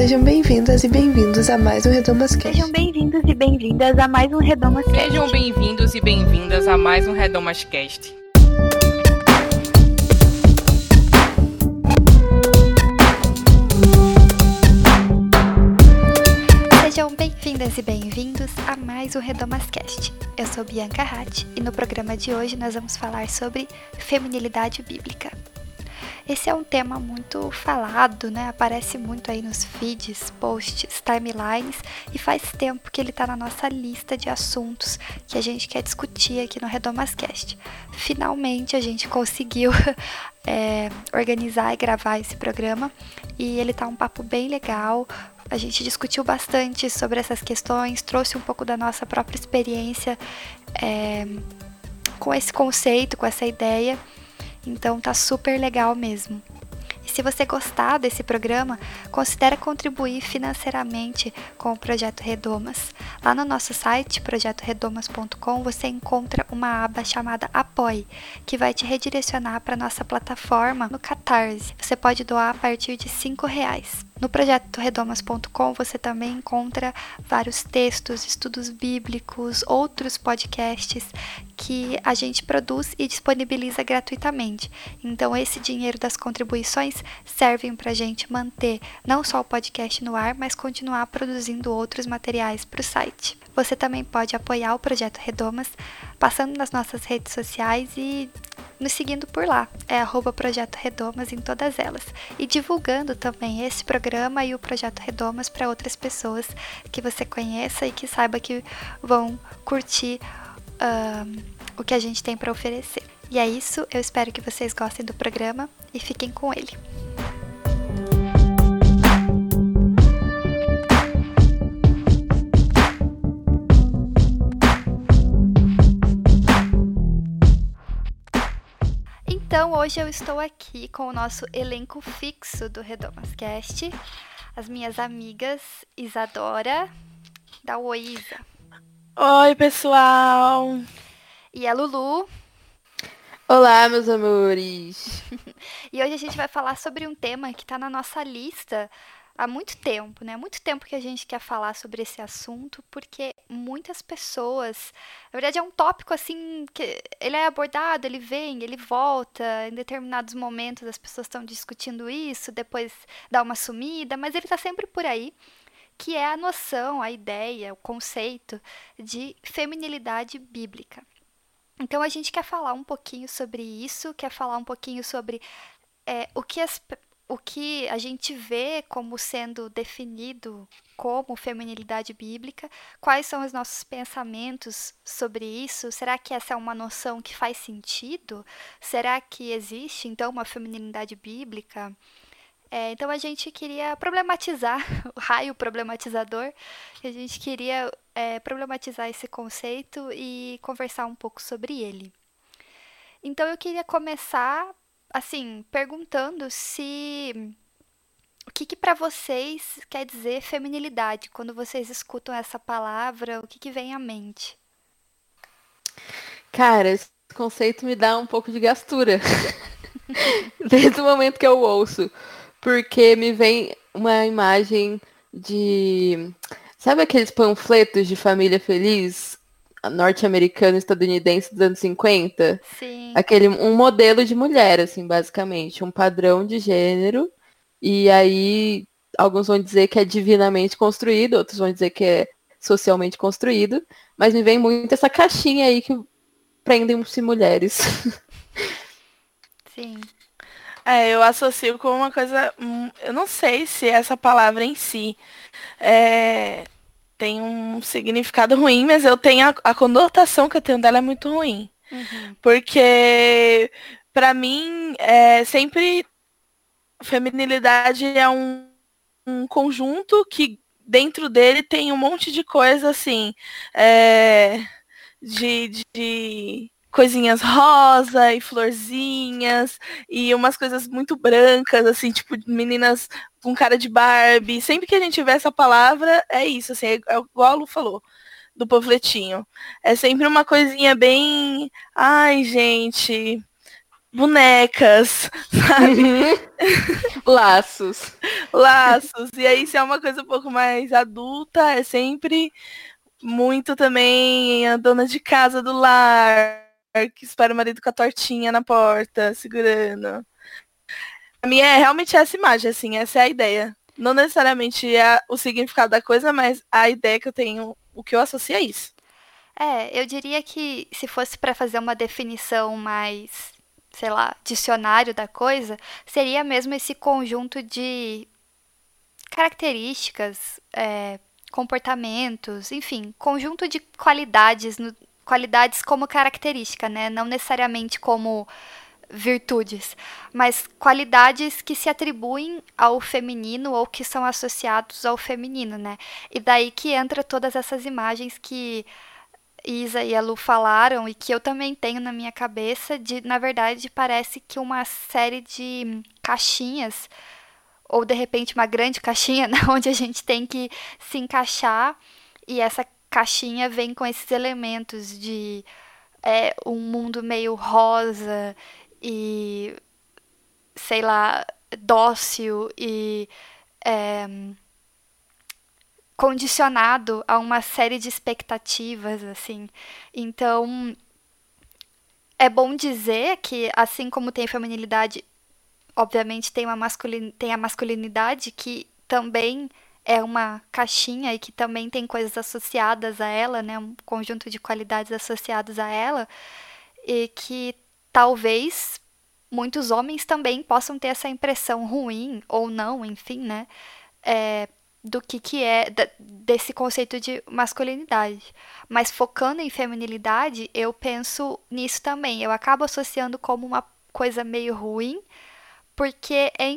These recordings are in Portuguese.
Sejam bem-vindas e bem-vindos a mais um Redomas Cast. Sejam bem-vindos e bem-vindas a mais um Redomas Cast. Sejam bem-vindos e bem-vindas a mais um Redomas Cast. Sejam bem-vindas e bem-vindos a mais um Redomascast. Eu sou Bianca Hatt e no programa de hoje nós vamos falar sobre feminilidade bíblica. Esse é um tema muito falado, né? Aparece muito aí nos feeds, posts, timelines e faz tempo que ele está na nossa lista de assuntos que a gente quer discutir aqui no Redomascast. Finalmente a gente conseguiu é, organizar e gravar esse programa e ele tá um papo bem legal, a gente discutiu bastante sobre essas questões, trouxe um pouco da nossa própria experiência é, com esse conceito, com essa ideia. Então tá super legal mesmo. E se você gostar desse programa, considere contribuir financeiramente com o Projeto Redomas. Lá no nosso site, projetoredomas.com, você encontra uma aba chamada Apoie, que vai te redirecionar para nossa plataforma no Catarse. Você pode doar a partir de R$ reais. No projeto redomas.com você também encontra vários textos, estudos bíblicos, outros podcasts que a gente produz e disponibiliza gratuitamente. Então, esse dinheiro das contribuições servem para a gente manter não só o podcast no ar, mas continuar produzindo outros materiais para o site. Você também pode apoiar o projeto Redomas passando nas nossas redes sociais e nos seguindo por lá. É arroba Projeto Redomas em todas elas. E divulgando também esse programa e o Projeto Redomas para outras pessoas que você conheça e que saiba que vão curtir uh, o que a gente tem para oferecer. E é isso, eu espero que vocês gostem do programa e fiquem com ele. Então, hoje eu estou aqui com o nosso elenco fixo do Redomascast, as minhas amigas Isadora, da Oísa. Oi, pessoal! E a Lulu. Olá, meus amores! e hoje a gente vai falar sobre um tema que está na nossa lista há muito tempo, né? Muito tempo que a gente quer falar sobre esse assunto, porque muitas pessoas, na verdade é um tópico assim que ele é abordado, ele vem, ele volta, em determinados momentos as pessoas estão discutindo isso, depois dá uma sumida, mas ele está sempre por aí, que é a noção, a ideia, o conceito de feminilidade bíblica. Então a gente quer falar um pouquinho sobre isso, quer falar um pouquinho sobre é, o que as o que a gente vê como sendo definido como feminilidade bíblica, quais são os nossos pensamentos sobre isso? Será que essa é uma noção que faz sentido? Será que existe então uma feminilidade bíblica? É, então a gente queria problematizar, o raio problematizador, a gente queria é, problematizar esse conceito e conversar um pouco sobre ele. Então eu queria começar assim, perguntando se o que, que para vocês quer dizer feminilidade? Quando vocês escutam essa palavra, o que, que vem à mente? Cara, esse conceito me dá um pouco de gastura. Desde o momento que eu ouço. Porque me vem uma imagem de. Sabe aqueles panfletos de família feliz norte-americano estadunidense dos anos 50. Sim. Aquele, um modelo de mulher, assim, basicamente. Um padrão de gênero. E aí, alguns vão dizer que é divinamente construído, outros vão dizer que é socialmente construído. Mas me vem muito essa caixinha aí que prendem-se mulheres. Sim. É, eu associo com uma coisa. Hum, eu não sei se essa palavra em si é, tem um significado ruim, mas eu tenho a, a conotação que eu tenho dela é muito ruim. Uhum. Porque para mim é sempre feminilidade é um, um conjunto que dentro dele tem um monte de coisa assim é, de, de coisinhas rosa e florzinhas e umas coisas muito brancas, assim, tipo meninas com cara de Barbie. Sempre que a gente vê essa palavra, é isso, assim, é, é igual a Lu falou do panfletinho. É sempre uma coisinha bem. Ai, gente. bonecas, sabe? Laços. Laços. E aí, se é uma coisa um pouco mais adulta, é sempre muito também a dona de casa do lar, que espera o marido com a tortinha na porta, segurando. A minha é realmente essa imagem, assim, essa é a ideia. Não necessariamente é o significado da coisa, mas a ideia que eu tenho, o que eu associo a isso. É, eu diria que se fosse para fazer uma definição mais, sei lá, dicionário da coisa, seria mesmo esse conjunto de características, é, comportamentos, enfim, conjunto de qualidades, no, qualidades como característica, né? Não necessariamente como virtudes, mas qualidades que se atribuem ao feminino ou que são associados ao feminino, né? E daí que entra todas essas imagens que Isa e a Lu falaram e que eu também tenho na minha cabeça de, na verdade, parece que uma série de caixinhas ou de repente uma grande caixinha né, onde a gente tem que se encaixar e essa caixinha vem com esses elementos de é, um mundo meio rosa e sei lá dócil e é, condicionado a uma série de expectativas assim. Então é bom dizer que assim como tem feminilidade obviamente tem, uma masculin... tem a masculinidade que também é uma caixinha e que também tem coisas associadas a ela, né, um conjunto de qualidades associadas a ela, e que talvez muitos homens também possam ter essa impressão ruim ou não, enfim, né, é, do que que é desse conceito de masculinidade. Mas focando em feminilidade, eu penso nisso também. Eu acabo associando como uma coisa meio ruim, porque é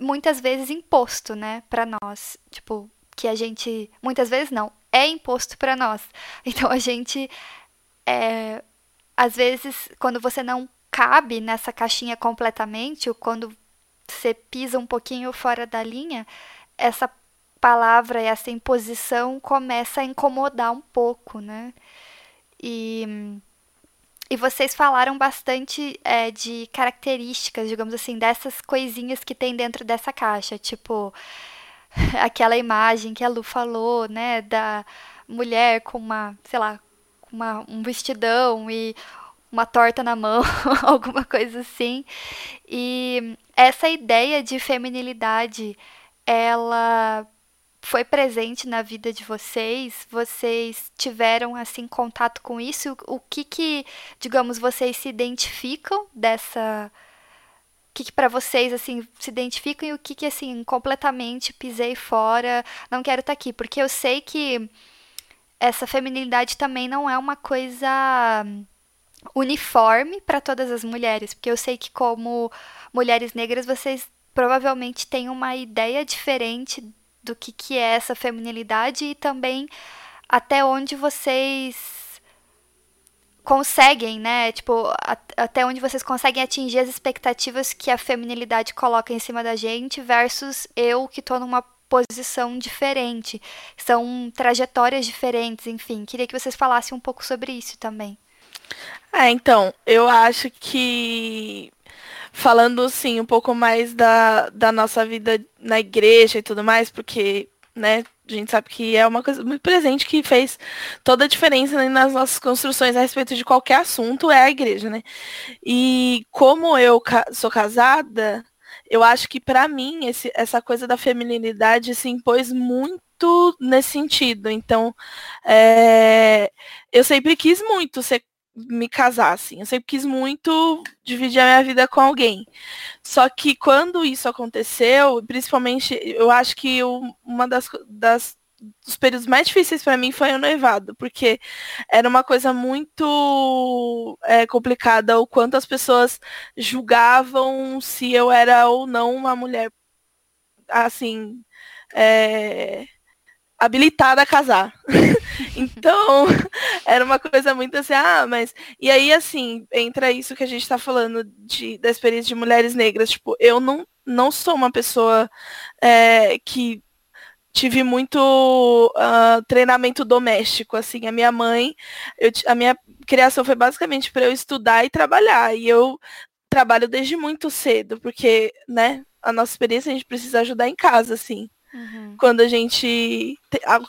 muitas vezes imposto, né, para nós, tipo, que a gente muitas vezes não, é imposto para nós. Então a gente é, às vezes quando você não cabe nessa caixinha completamente, ou quando você pisa um pouquinho fora da linha, essa palavra, essa imposição começa a incomodar um pouco, né? E e vocês falaram bastante é, de características, digamos assim, dessas coisinhas que tem dentro dessa caixa. Tipo, aquela imagem que a Lu falou, né? Da mulher com uma, sei lá, uma, um vestidão e uma torta na mão, alguma coisa assim. E essa ideia de feminilidade, ela foi presente na vida de vocês? Vocês tiveram assim contato com isso? O que que, digamos, vocês se identificam dessa o que, que para vocês assim se identificam e o que que assim completamente pisei fora, não quero estar tá aqui, porque eu sei que essa feminilidade também não é uma coisa uniforme para todas as mulheres, porque eu sei que como mulheres negras vocês provavelmente têm uma ideia diferente do que, que é essa feminilidade e também até onde vocês conseguem, né? Tipo, até onde vocês conseguem atingir as expectativas que a feminilidade coloca em cima da gente versus eu que tô numa posição diferente. São trajetórias diferentes, enfim. Queria que vocês falassem um pouco sobre isso também. É, então, eu acho que falando assim um pouco mais da, da nossa vida na igreja e tudo mais, porque, né, a gente sabe que é uma coisa muito presente que fez toda a diferença nas nossas construções a respeito de qualquer assunto é a igreja, né? E como eu sou casada, eu acho que para mim esse, essa coisa da feminilidade se impôs muito nesse sentido. Então, é, eu sempre quis muito ser me casar, assim. Eu sempre quis muito dividir a minha vida com alguém. Só que quando isso aconteceu, principalmente, eu acho que eu, uma das, das dos períodos mais difíceis para mim foi o noivado, porque era uma coisa muito é, complicada o quanto as pessoas julgavam se eu era ou não uma mulher assim é, habilitada a casar. então, era uma coisa muito assim, ah, mas. E aí, assim, entra isso que a gente está falando de, da experiência de mulheres negras. Tipo, eu não, não sou uma pessoa é, que tive muito uh, treinamento doméstico, assim, a minha mãe, eu, a minha criação foi basicamente para eu estudar e trabalhar, e eu trabalho desde muito cedo, porque, né, a nossa experiência a gente precisa ajudar em casa, assim. Uhum. Quando a gente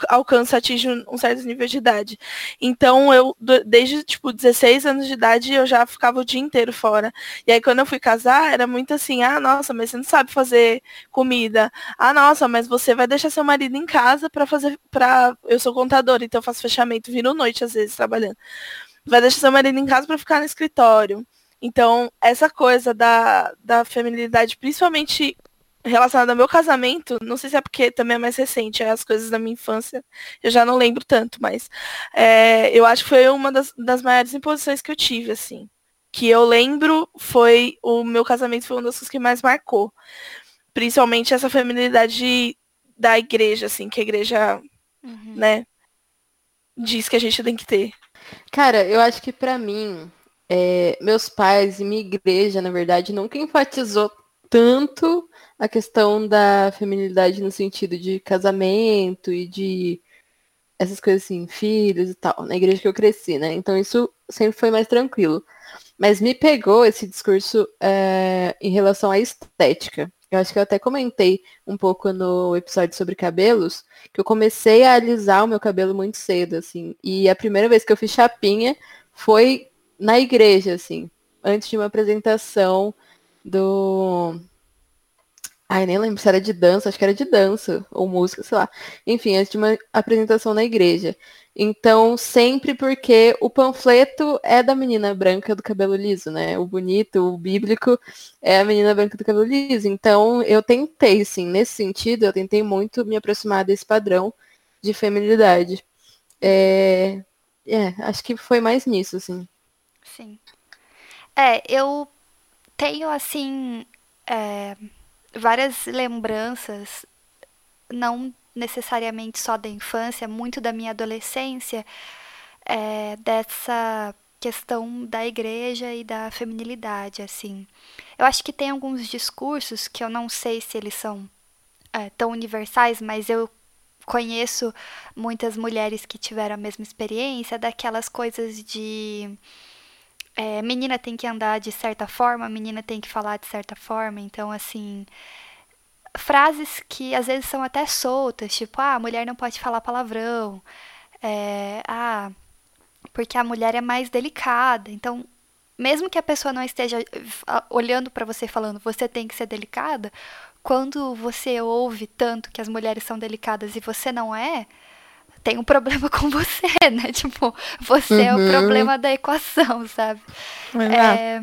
alcança, atinge um certo nível de idade. Então, eu, desde, tipo, 16 anos de idade, eu já ficava o dia inteiro fora. E aí, quando eu fui casar, era muito assim, ah, nossa, mas você não sabe fazer comida. Ah, nossa, mas você vai deixar seu marido em casa para fazer, para Eu sou contadora, então eu faço fechamento, viro noite, às vezes, trabalhando. Vai deixar seu marido em casa para ficar no escritório. Então, essa coisa da, da feminilidade, principalmente relacionada ao meu casamento, não sei se é porque também é mais recente, é as coisas da minha infância, eu já não lembro tanto, mas é, eu acho que foi uma das, das maiores imposições que eu tive, assim. Que eu lembro foi o meu casamento foi uma das coisas que mais marcou. Principalmente essa feminilidade da igreja, assim, que a igreja, uhum. né, diz que a gente tem que ter. Cara, eu acho que para mim, é, meus pais e minha igreja, na verdade, nunca enfatizou tanto a questão da feminilidade no sentido de casamento e de essas coisas assim, filhos e tal, na igreja que eu cresci, né? Então isso sempre foi mais tranquilo. Mas me pegou esse discurso é, em relação à estética. Eu acho que eu até comentei um pouco no episódio sobre cabelos, que eu comecei a alisar o meu cabelo muito cedo, assim. E a primeira vez que eu fiz chapinha foi na igreja, assim, antes de uma apresentação do. Ai, nem lembro se era de dança, acho que era de dança, ou música, sei lá. Enfim, antes de uma apresentação na igreja. Então, sempre porque o panfleto é da menina branca do cabelo liso, né? O bonito, o bíblico é a menina branca do cabelo liso. Então, eu tentei, sim, nesse sentido, eu tentei muito me aproximar desse padrão de feminilidade. É, é acho que foi mais nisso, assim. Sim. É, eu tenho, assim, é, várias lembranças, não necessariamente só da infância, muito da minha adolescência, é, dessa questão da igreja e da feminilidade, assim. Eu acho que tem alguns discursos que eu não sei se eles são é, tão universais, mas eu conheço muitas mulheres que tiveram a mesma experiência, daquelas coisas de é, menina tem que andar de certa forma, menina tem que falar de certa forma. Então, assim, frases que às vezes são até soltas, tipo, ah, a mulher não pode falar palavrão. É, ah, porque a mulher é mais delicada. Então, mesmo que a pessoa não esteja olhando para você falando, você tem que ser delicada, quando você ouve tanto que as mulheres são delicadas e você não é, tem um problema com você, né? Tipo, você uhum. é o uhum. problema da equação, sabe? É,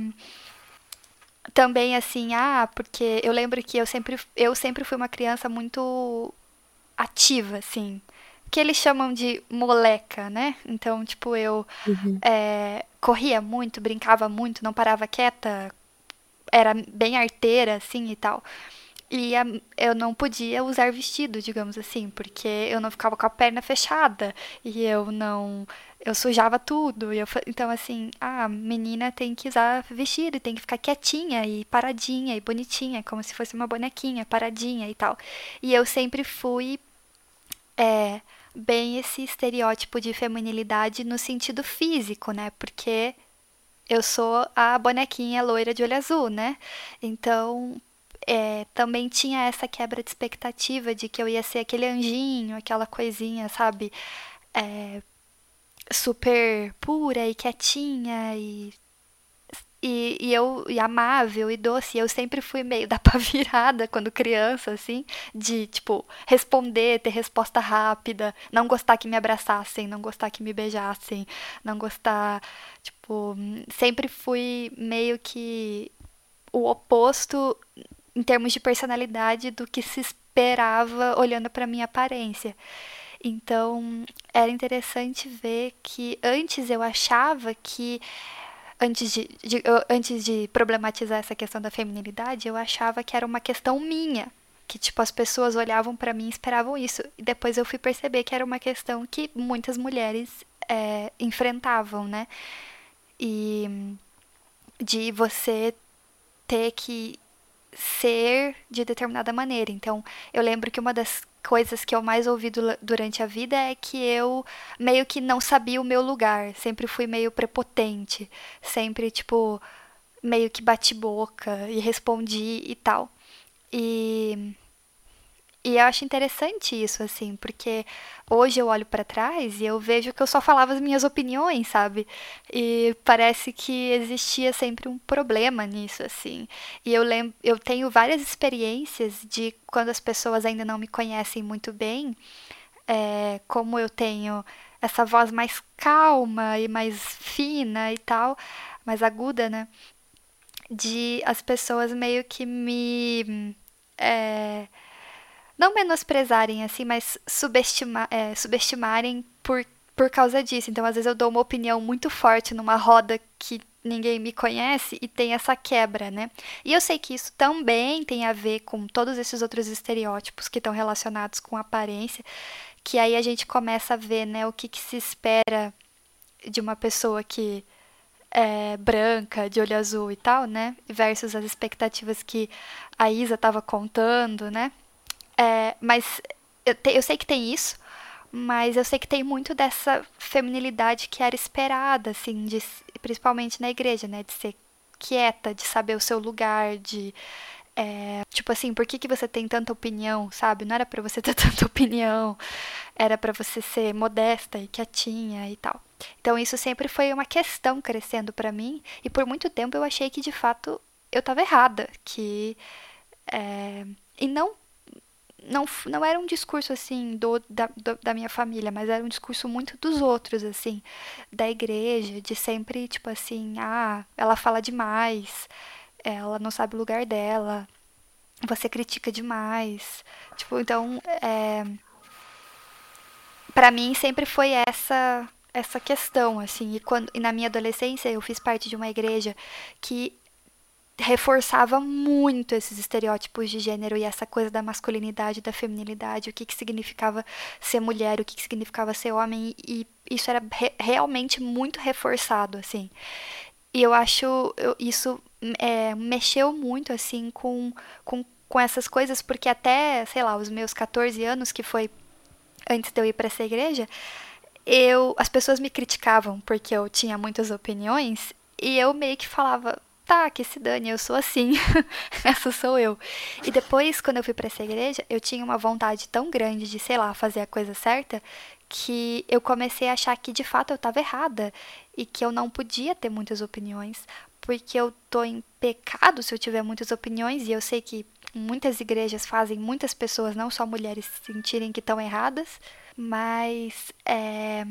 também assim, ah, porque eu lembro que eu sempre, eu sempre fui uma criança muito ativa, assim. Que eles chamam de moleca, né? Então, tipo, eu uhum. é, corria muito, brincava muito, não parava quieta, era bem arteira, assim, e tal. E a, eu não podia usar vestido, digamos assim, porque eu não ficava com a perna fechada e eu não. Eu sujava tudo. E eu, então, assim, a menina tem que usar vestido, tem que ficar quietinha e paradinha e bonitinha, como se fosse uma bonequinha, paradinha e tal. E eu sempre fui. É, bem esse estereótipo de feminilidade no sentido físico, né? Porque eu sou a bonequinha loira de olho azul, né? Então, é, também tinha essa quebra de expectativa de que eu ia ser aquele anjinho, aquela coisinha, sabe? É, super pura e quietinha e, e, e, eu e amável e doce. Eu sempre fui meio da pá virada quando criança, assim, de tipo responder, ter resposta rápida, não gostar que me abraçassem, não gostar que me beijassem, não gostar, tipo, sempre fui meio que o oposto em termos de personalidade do que se esperava olhando para minha aparência. Então, era interessante ver que antes eu achava que antes de, de, antes de problematizar essa questão da feminilidade, eu achava que era uma questão minha, que tipo as pessoas olhavam para mim e esperavam isso. E depois eu fui perceber que era uma questão que muitas mulheres é, enfrentavam, né? E de você ter que ser de determinada maneira. Então, eu lembro que uma das coisas que eu mais ouvi durante a vida é que eu meio que não sabia o meu lugar, sempre fui meio prepotente, sempre tipo meio que bati boca e respondi e tal. E e eu acho interessante isso, assim, porque hoje eu olho para trás e eu vejo que eu só falava as minhas opiniões, sabe? E parece que existia sempre um problema nisso, assim. E eu lembro, eu tenho várias experiências de quando as pessoas ainda não me conhecem muito bem, é, como eu tenho essa voz mais calma e mais fina e tal, mais aguda, né? De as pessoas meio que me. É, não menosprezarem assim, mas subestima, é, subestimarem por, por causa disso. Então, às vezes eu dou uma opinião muito forte numa roda que ninguém me conhece e tem essa quebra, né? E eu sei que isso também tem a ver com todos esses outros estereótipos que estão relacionados com aparência, que aí a gente começa a ver, né, o que, que se espera de uma pessoa que é branca, de olho azul e tal, né? Versus as expectativas que a Isa estava contando, né? É, mas eu, te, eu sei que tem isso, mas eu sei que tem muito dessa feminilidade que era esperada, assim, de, principalmente na igreja, né? De ser quieta, de saber o seu lugar, de. É, tipo assim, por que, que você tem tanta opinião, sabe? Não era para você ter tanta opinião, era para você ser modesta e quietinha e tal. Então isso sempre foi uma questão crescendo para mim e por muito tempo eu achei que de fato eu estava errada, que é, e não não, não era um discurso assim do, da, do, da minha família, mas era um discurso muito dos outros, assim, da igreja, de sempre, tipo assim, ah, ela fala demais, ela não sabe o lugar dela, você critica demais. Tipo, então, é, para mim sempre foi essa essa questão, assim, e, quando, e na minha adolescência eu fiz parte de uma igreja que reforçava muito esses estereótipos de gênero e essa coisa da masculinidade, da feminilidade, o que, que significava ser mulher, o que, que significava ser homem, e, isso era re realmente muito reforçado, assim. E eu acho eu, isso é, mexeu muito, assim, com, com, com essas coisas, porque até, sei lá, os meus 14 anos, que foi antes de eu ir para essa igreja, eu, as pessoas me criticavam porque eu tinha muitas opiniões, e eu meio que falava, tá, que se dane, eu sou assim, essa sou eu. E depois, quando eu fui para essa igreja, eu tinha uma vontade tão grande de, sei lá, fazer a coisa certa, que eu comecei a achar que de fato eu estava errada e que eu não podia ter muitas opiniões, porque eu tô em pecado se eu tiver muitas opiniões e eu sei que muitas igrejas fazem muitas pessoas, não só mulheres, sentirem que estão erradas, mas é,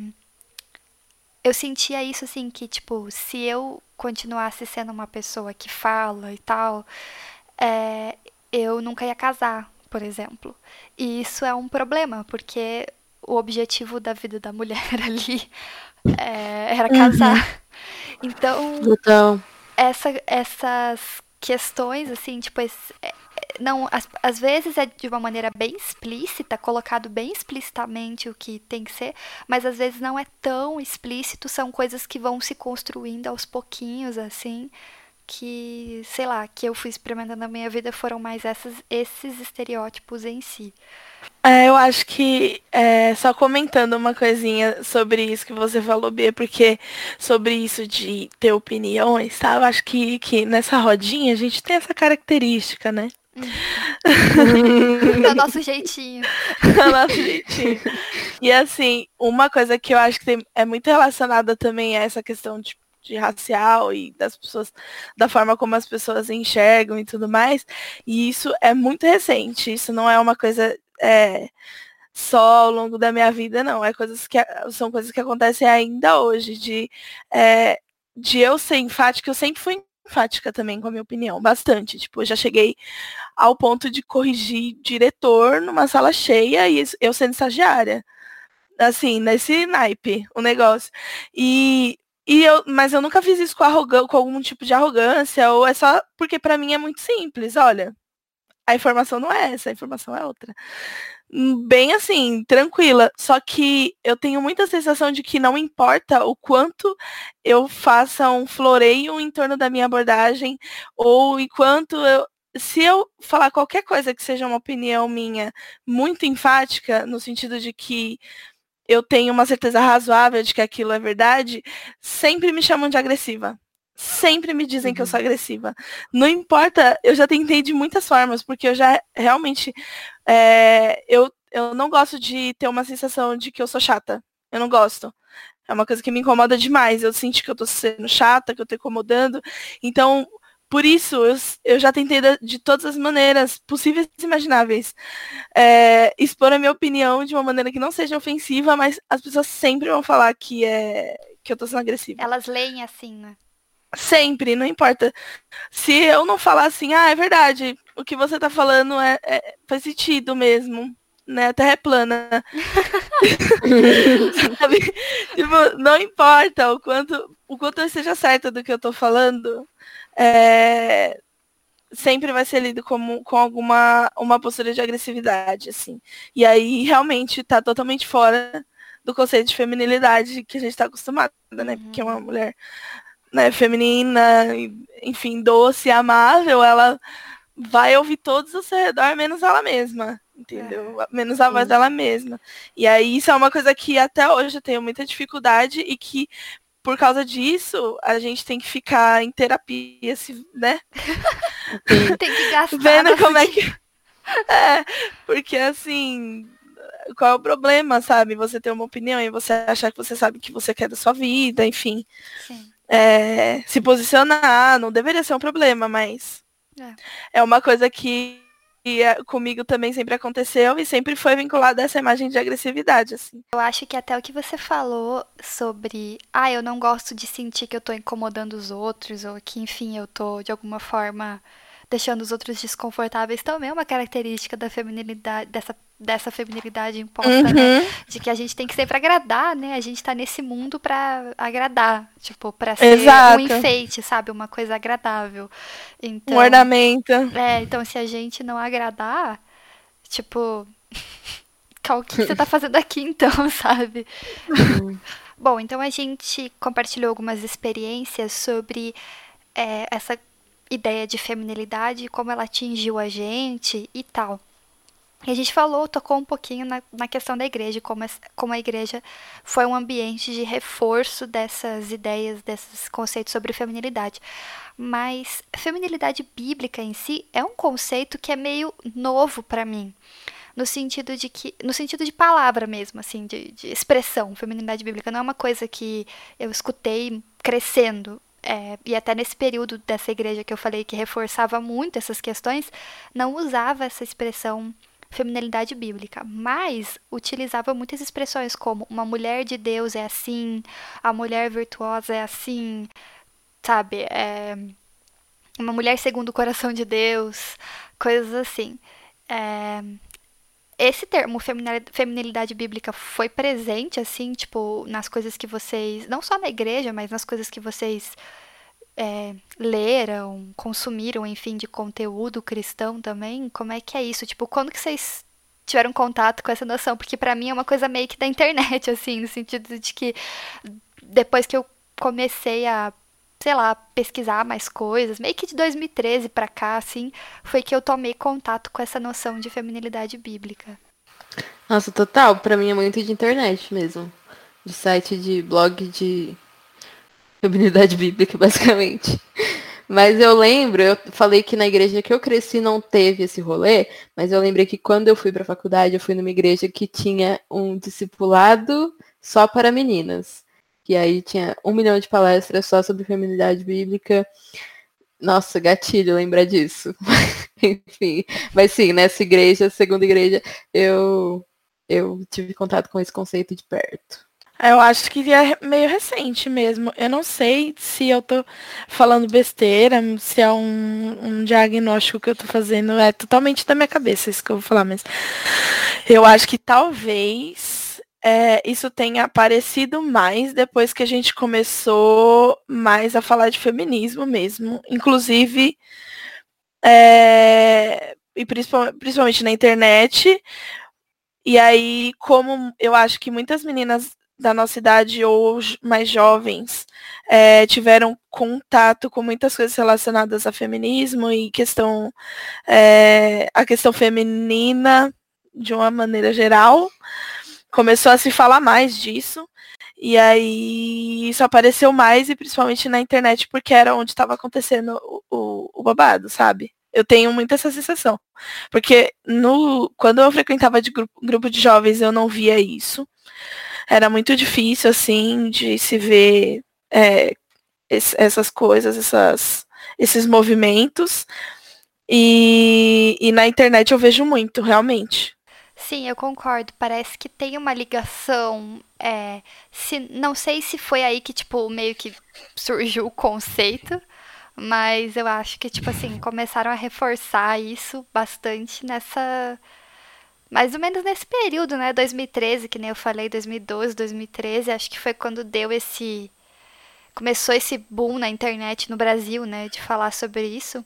eu sentia isso assim que tipo se eu continuasse sendo uma pessoa que fala e tal é, eu nunca ia casar por exemplo e isso é um problema porque o objetivo da vida da mulher ali é, era casar uhum. então, então. Essa, essas questões assim tipo esse, não, às, vezes é de uma maneira bem explícita, colocado bem explicitamente o que tem que ser, mas às vezes não é tão explícito, são coisas que vão se construindo aos pouquinhos, assim, que, sei lá, que eu fui experimentando na minha vida foram mais essas, esses estereótipos em si. É, eu acho que, é, só comentando uma coisinha sobre isso que você falou, Bia, porque sobre isso de ter opiniões, tá? Eu acho que, que nessa rodinha a gente tem essa característica, né? É o nosso jeitinho. é o nosso jeitinho. E assim, uma coisa que eu acho que tem, é muito relacionada também a essa questão de, de racial e das pessoas, da forma como as pessoas enxergam e tudo mais. E isso é muito recente. Isso não é uma coisa é, só ao longo da minha vida, não. É coisas que são coisas que acontecem ainda hoje, de, é, de eu ser enfática, eu sempre fui enfática também com a minha opinião, bastante. Tipo, eu já cheguei ao ponto de corrigir diretor numa sala cheia e eu sendo estagiária. Assim, nesse naipe, o negócio. E, e eu, mas eu nunca fiz isso com, com algum tipo de arrogância, ou é só porque para mim é muito simples, olha. A informação não é essa, a informação é outra bem assim, tranquila. Só que eu tenho muita sensação de que não importa o quanto eu faça um floreio em torno da minha abordagem, ou enquanto eu. Se eu falar qualquer coisa que seja uma opinião minha muito enfática, no sentido de que eu tenho uma certeza razoável de que aquilo é verdade, sempre me chamam de agressiva. Sempre me dizem uhum. que eu sou uhum. agressiva. Não importa, eu já tentei de muitas formas, porque eu já realmente. É, eu, eu não gosto de ter uma sensação de que eu sou chata. Eu não gosto. É uma coisa que me incomoda demais. Eu sinto que eu tô sendo chata, que eu tô incomodando. Então, por isso, eu, eu já tentei de, de, todas as maneiras possíveis e imagináveis é, expor a minha opinião de uma maneira que não seja ofensiva, mas as pessoas sempre vão falar que, é, que eu tô sendo agressiva. Elas leem assim, né? Sempre, não importa. Se eu não falar assim, ah, é verdade, o que você tá falando é, é faz sentido mesmo. Né, a terra é plana. tipo, não importa o quanto, o quanto eu seja certa do que eu tô falando, é, sempre vai ser lido como com alguma uma postura de agressividade, assim. E aí realmente está totalmente fora do conceito de feminilidade que a gente está acostumada, né? Uhum. Porque uma mulher né, feminina, enfim, doce, amável, ela vai ouvir todos ao seu redor, menos ela mesma, entendeu? É. Menos a voz dela mesma. E aí isso é uma coisa que até hoje eu tenho muita dificuldade e que por causa disso, a gente tem que ficar em terapia, se, né? tem que gastar. Vendo como é que. É, porque assim, qual é o problema, sabe? Você ter uma opinião e você achar que você sabe o que você quer da sua vida, enfim. É, se posicionar, não deveria ser um problema, mas é, é uma coisa que é, comigo também sempre aconteceu e sempre foi vinculado a essa imagem de agressividade, assim. Eu acho que até o que você falou sobre, ah, eu não gosto de sentir que eu tô incomodando os outros, ou que, enfim, eu tô de alguma forma deixando os outros desconfortáveis, também é uma característica da feminilidade, dessa dessa feminilidade imposta, né? uhum. né? De que a gente tem que sempre agradar, né? A gente tá nesse mundo para agradar, tipo, para ser Exato. um enfeite, sabe? Uma coisa agradável. Então, um ornamento. É, então se a gente não agradar, tipo, o que você tá fazendo aqui então, sabe? Bom, então a gente compartilhou algumas experiências sobre é, essa ideia de feminilidade, como ela atingiu a gente e tal. E a gente falou, tocou um pouquinho na, na questão da igreja, como, a, como a igreja foi um ambiente de reforço dessas ideias, desses conceitos sobre feminilidade. Mas feminilidade bíblica em si é um conceito que é meio novo para mim no sentido de que no sentido de palavra mesmo assim de, de, expressão feminilidade bíblica não é uma coisa que eu escutei crescendo é, e até nesse período dessa igreja que eu falei que reforçava muito essas questões não usava essa expressão feminilidade bíblica, mas utilizava muitas expressões como uma mulher de Deus é assim, a mulher virtuosa é assim, sabe? É, uma mulher segundo o coração de Deus, coisas assim. É, esse termo feminilidade bíblica foi presente assim, tipo, nas coisas que vocês, não só na igreja, mas nas coisas que vocês é, leram, consumiram, enfim, de conteúdo cristão também? Como é que é isso? Tipo, quando que vocês tiveram contato com essa noção? Porque para mim é uma coisa meio que da internet, assim, no sentido de que depois que eu comecei a, sei lá, pesquisar mais coisas, meio que de 2013 para cá, assim, foi que eu tomei contato com essa noção de feminilidade bíblica. Nossa, total, para mim é muito de internet mesmo. De site de blog de feminilidade bíblica, basicamente. Mas eu lembro, eu falei que na igreja que eu cresci não teve esse rolê, mas eu lembrei que quando eu fui para a faculdade, eu fui numa igreja que tinha um discipulado só para meninas. Que aí tinha um milhão de palestras só sobre feminilidade bíblica. Nossa, gatilho lembrar disso. Enfim, mas sim, nessa igreja, segunda igreja, eu eu tive contato com esse conceito de perto. Eu acho que é meio recente mesmo. Eu não sei se eu tô falando besteira, se é um, um diagnóstico que eu tô fazendo. É totalmente da minha cabeça isso que eu vou falar, mas eu acho que talvez é, isso tenha aparecido mais depois que a gente começou mais a falar de feminismo mesmo. Inclusive, é, e principalmente na internet. E aí, como eu acho que muitas meninas da nossa idade ou mais jovens é, tiveram contato com muitas coisas relacionadas a feminismo e questão é, a questão feminina de uma maneira geral começou a se falar mais disso E aí isso apareceu mais e principalmente na internet porque era onde estava acontecendo o, o, o, babado, sabe? Eu tenho muito essa sensação. Porque no, quando eu frequentava de grupo, grupo de jovens eu não via isso. Era muito difícil, assim, de se ver é, esse, essas coisas, essas, esses movimentos. E, e na internet eu vejo muito, realmente. Sim, eu concordo. Parece que tem uma ligação. É, se, não sei se foi aí que, tipo, meio que surgiu o conceito, mas eu acho que, tipo assim, começaram a reforçar isso bastante nessa. Mais ou menos nesse período, né? 2013, que nem eu falei, 2012, 2013, acho que foi quando deu esse. Começou esse boom na internet no Brasil, né? De falar sobre isso.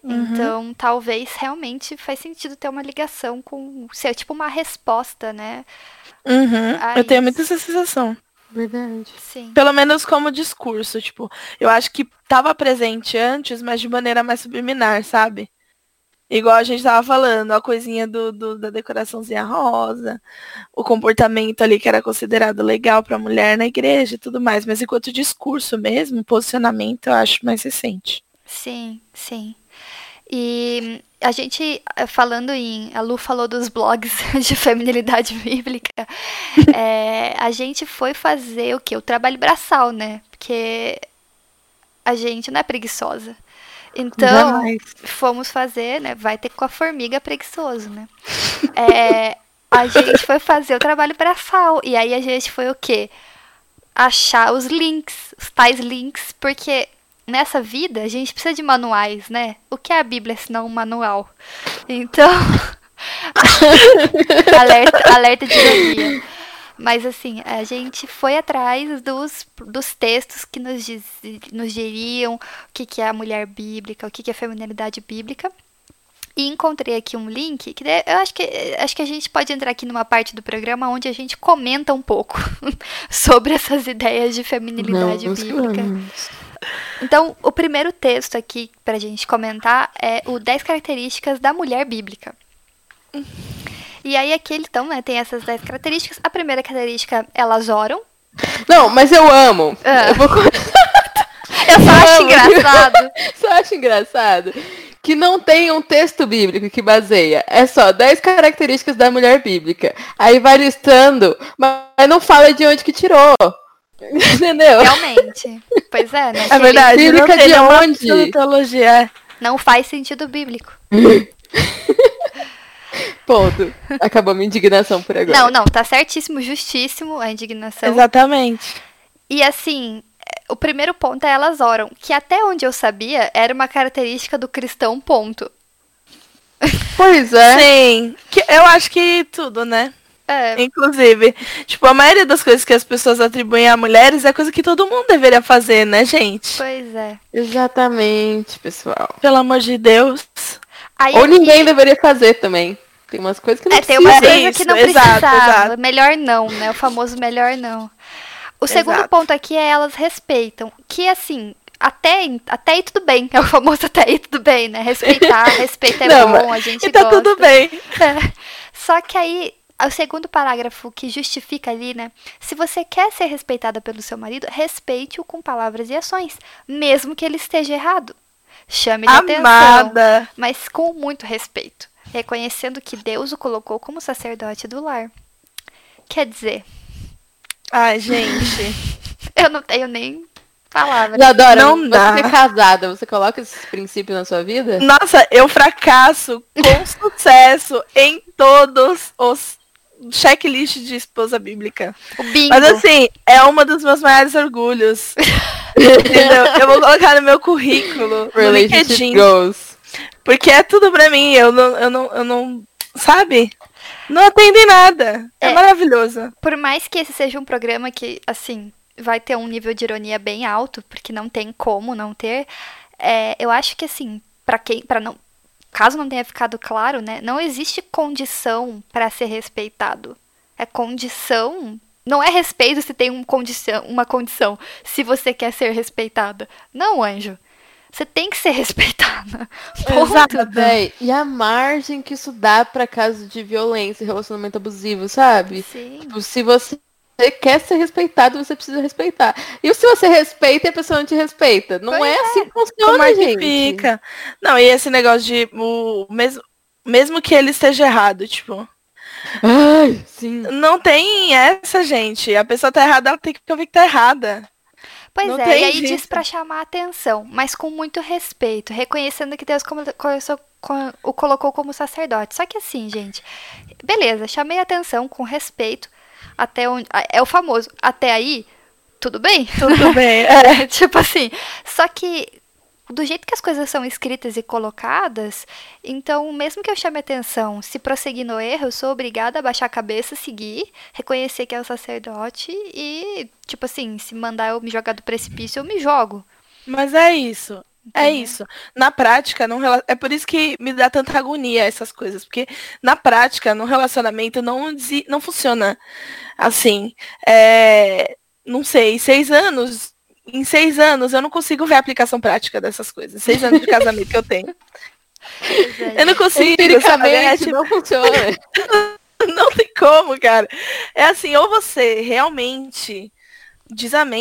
Uhum. Então, talvez realmente faz sentido ter uma ligação com. ser tipo uma resposta, né? Uhum. Eu tenho muita essa sensação. Verdade. Sim. Pelo menos como discurso, tipo, eu acho que estava presente antes, mas de maneira mais subliminar, sabe? Igual a gente tava falando, a coisinha do, do, da decoraçãozinha rosa, o comportamento ali que era considerado legal pra mulher na igreja e tudo mais. Mas enquanto discurso mesmo, posicionamento, eu acho mais recente. Sim, sim. E a gente, eh, falando em. A Lu falou dos blogs de feminilidade bíblica. é, a gente foi fazer o que? O trabalho braçal, né? Porque a gente não é preguiçosa. Então, fomos fazer, né? Vai ter com a formiga preguiçoso, né? É, a gente foi fazer o trabalho braçal. E aí a gente foi o quê? Achar os links, os tais links, porque nessa vida a gente precisa de manuais, né? O que é a Bíblia se não um manual? Então, alerta, alerta de ironia. Mas assim, a gente foi atrás dos, dos textos que nos, diz, nos diriam o que, que é a mulher bíblica, o que, que é a feminilidade bíblica. E encontrei aqui um link que eu acho que acho que a gente pode entrar aqui numa parte do programa onde a gente comenta um pouco sobre essas ideias de feminilidade Não, bíblica. Então, o primeiro texto aqui para a gente comentar é o 10 características da mulher bíblica. E aí aqui então, né, tem essas 10 características. A primeira característica, elas oram. Não, mas eu amo. Ah. Eu, vou... eu só acho engraçado. só acho engraçado que não tem um texto bíblico que baseia. É só 10 características da mulher bíblica. Aí vai listando, mas não fala de onde que tirou. Entendeu? Realmente. Pois é, né? É verdade. Bíblica de onde? Teologia. Não faz sentido bíblico. Ponto. Acabou minha indignação por agora. Não, não, tá certíssimo, justíssimo a indignação. Exatamente. E assim, o primeiro ponto é elas oram, que até onde eu sabia era uma característica do cristão, ponto. Pois é. Sim. Que eu acho que tudo, né? É. Inclusive, tipo, a maioria das coisas que as pessoas atribuem a mulheres é coisa que todo mundo deveria fazer, né, gente? Pois é. Exatamente, pessoal. Pelo amor de Deus. Aí Ou aqui... ninguém deveria fazer também. Tem umas coisas que não é, precisa. Tem umas coisas que não exato, precisava. Exato. Melhor não, né? O famoso melhor não. O segundo exato. ponto aqui é elas respeitam. Que assim, até, até aí tudo bem. É o famoso até aí tudo bem, né? Respeitar, respeito é não, bom, a gente e tá gosta. tudo bem. É. Só que aí o segundo parágrafo que justifica ali, né? Se você quer ser respeitada pelo seu marido, respeite-o com palavras e ações, mesmo que ele esteja errado. Chame de Amada. atenção, mas com muito respeito, reconhecendo que Deus o colocou como sacerdote do lar. Quer dizer. Ai, gente. eu não tenho nem palavras. Adora, não dá. Você é casada, você coloca esses princípios na sua vida? Nossa, eu fracasso com sucesso em todos os checklist de esposa bíblica. Mas assim, é uma dos meus maiores orgulhos. Entendeu? Eu vou colocar no meu currículo. Relationship goals. Porque é tudo pra mim. Eu não, eu não, eu não. Sabe? Não atende nada. É, é maravilhoso. Por mais que esse seja um programa que, assim, vai ter um nível de ironia bem alto, porque não tem como não ter. É, eu acho que assim, para quem, para não, caso não tenha ficado claro, né, não existe condição para ser respeitado. É condição. Não é respeito se tem um condição, uma condição, se você quer ser respeitada. Não, anjo. Você tem que ser respeitada. Exato. Véi, e a margem que isso dá para caso de violência, relacionamento abusivo, sabe? Sim. Tipo, se você quer ser respeitado, você precisa respeitar. E se você respeita e a pessoa não te respeita? Não Pois é, é. assim que Como funciona, é que gente. fica? Não, e esse negócio de o mesmo, mesmo que ele esteja errado, tipo, Ai, sim. não tem essa, gente. A pessoa tá errada, ela tem que ouvir que tá errada. Pois Não é, tem e aí jeito. diz pra chamar a atenção, mas com muito respeito, reconhecendo que Deus o colocou como sacerdote. Só que assim, gente, beleza, chamei a atenção com respeito, até onde. É o famoso, até aí, tudo bem? Tudo bem. É. tipo assim, só que do jeito que as coisas são escritas e colocadas, então, mesmo que eu chame atenção, se prosseguir no erro, eu sou obrigada a baixar a cabeça, seguir, reconhecer que é o sacerdote e, tipo assim, se mandar eu me jogar do precipício, eu me jogo. Mas é isso. É isso. Na prática, num é por isso que me dá tanta agonia essas coisas. Porque na prática, no relacionamento, não, não funciona assim. É, Não sei, seis anos. Em seis anos, eu não consigo ver a aplicação prática dessas coisas. Seis anos de casamento que eu tenho. É, Eu não consigo. Empiricamente tipo, não funciona. Não tem como, cara. É assim, ou você realmente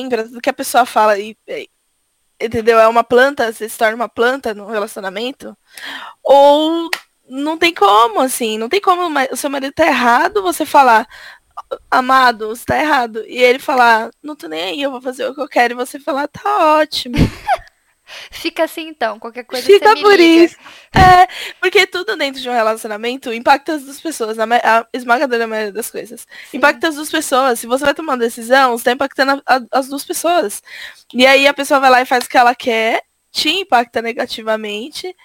pra tudo que a pessoa fala e, e- entendeu? É uma planta, você se torna uma planta no relacionamento, ou não tem como, assim, não tem como o seu marido tá errado, você falar, amado, você tá errado, e ele falar, não tô nem aí, eu vou fazer o que eu quero, e você falar, tá ótimo. Fica assim então, qualquer coisa Fica por liga. isso. É, porque tudo dentro de um relacionamento impacta as duas pessoas, a, ma- a esmagadora maioria das coisas. Sim. Impacta as duas pessoas. Se você vai tomar uma decisão, você tá impactando a- a- as duas pessoas. E aí a pessoa vai lá e faz o que ela quer, te impacta negativamente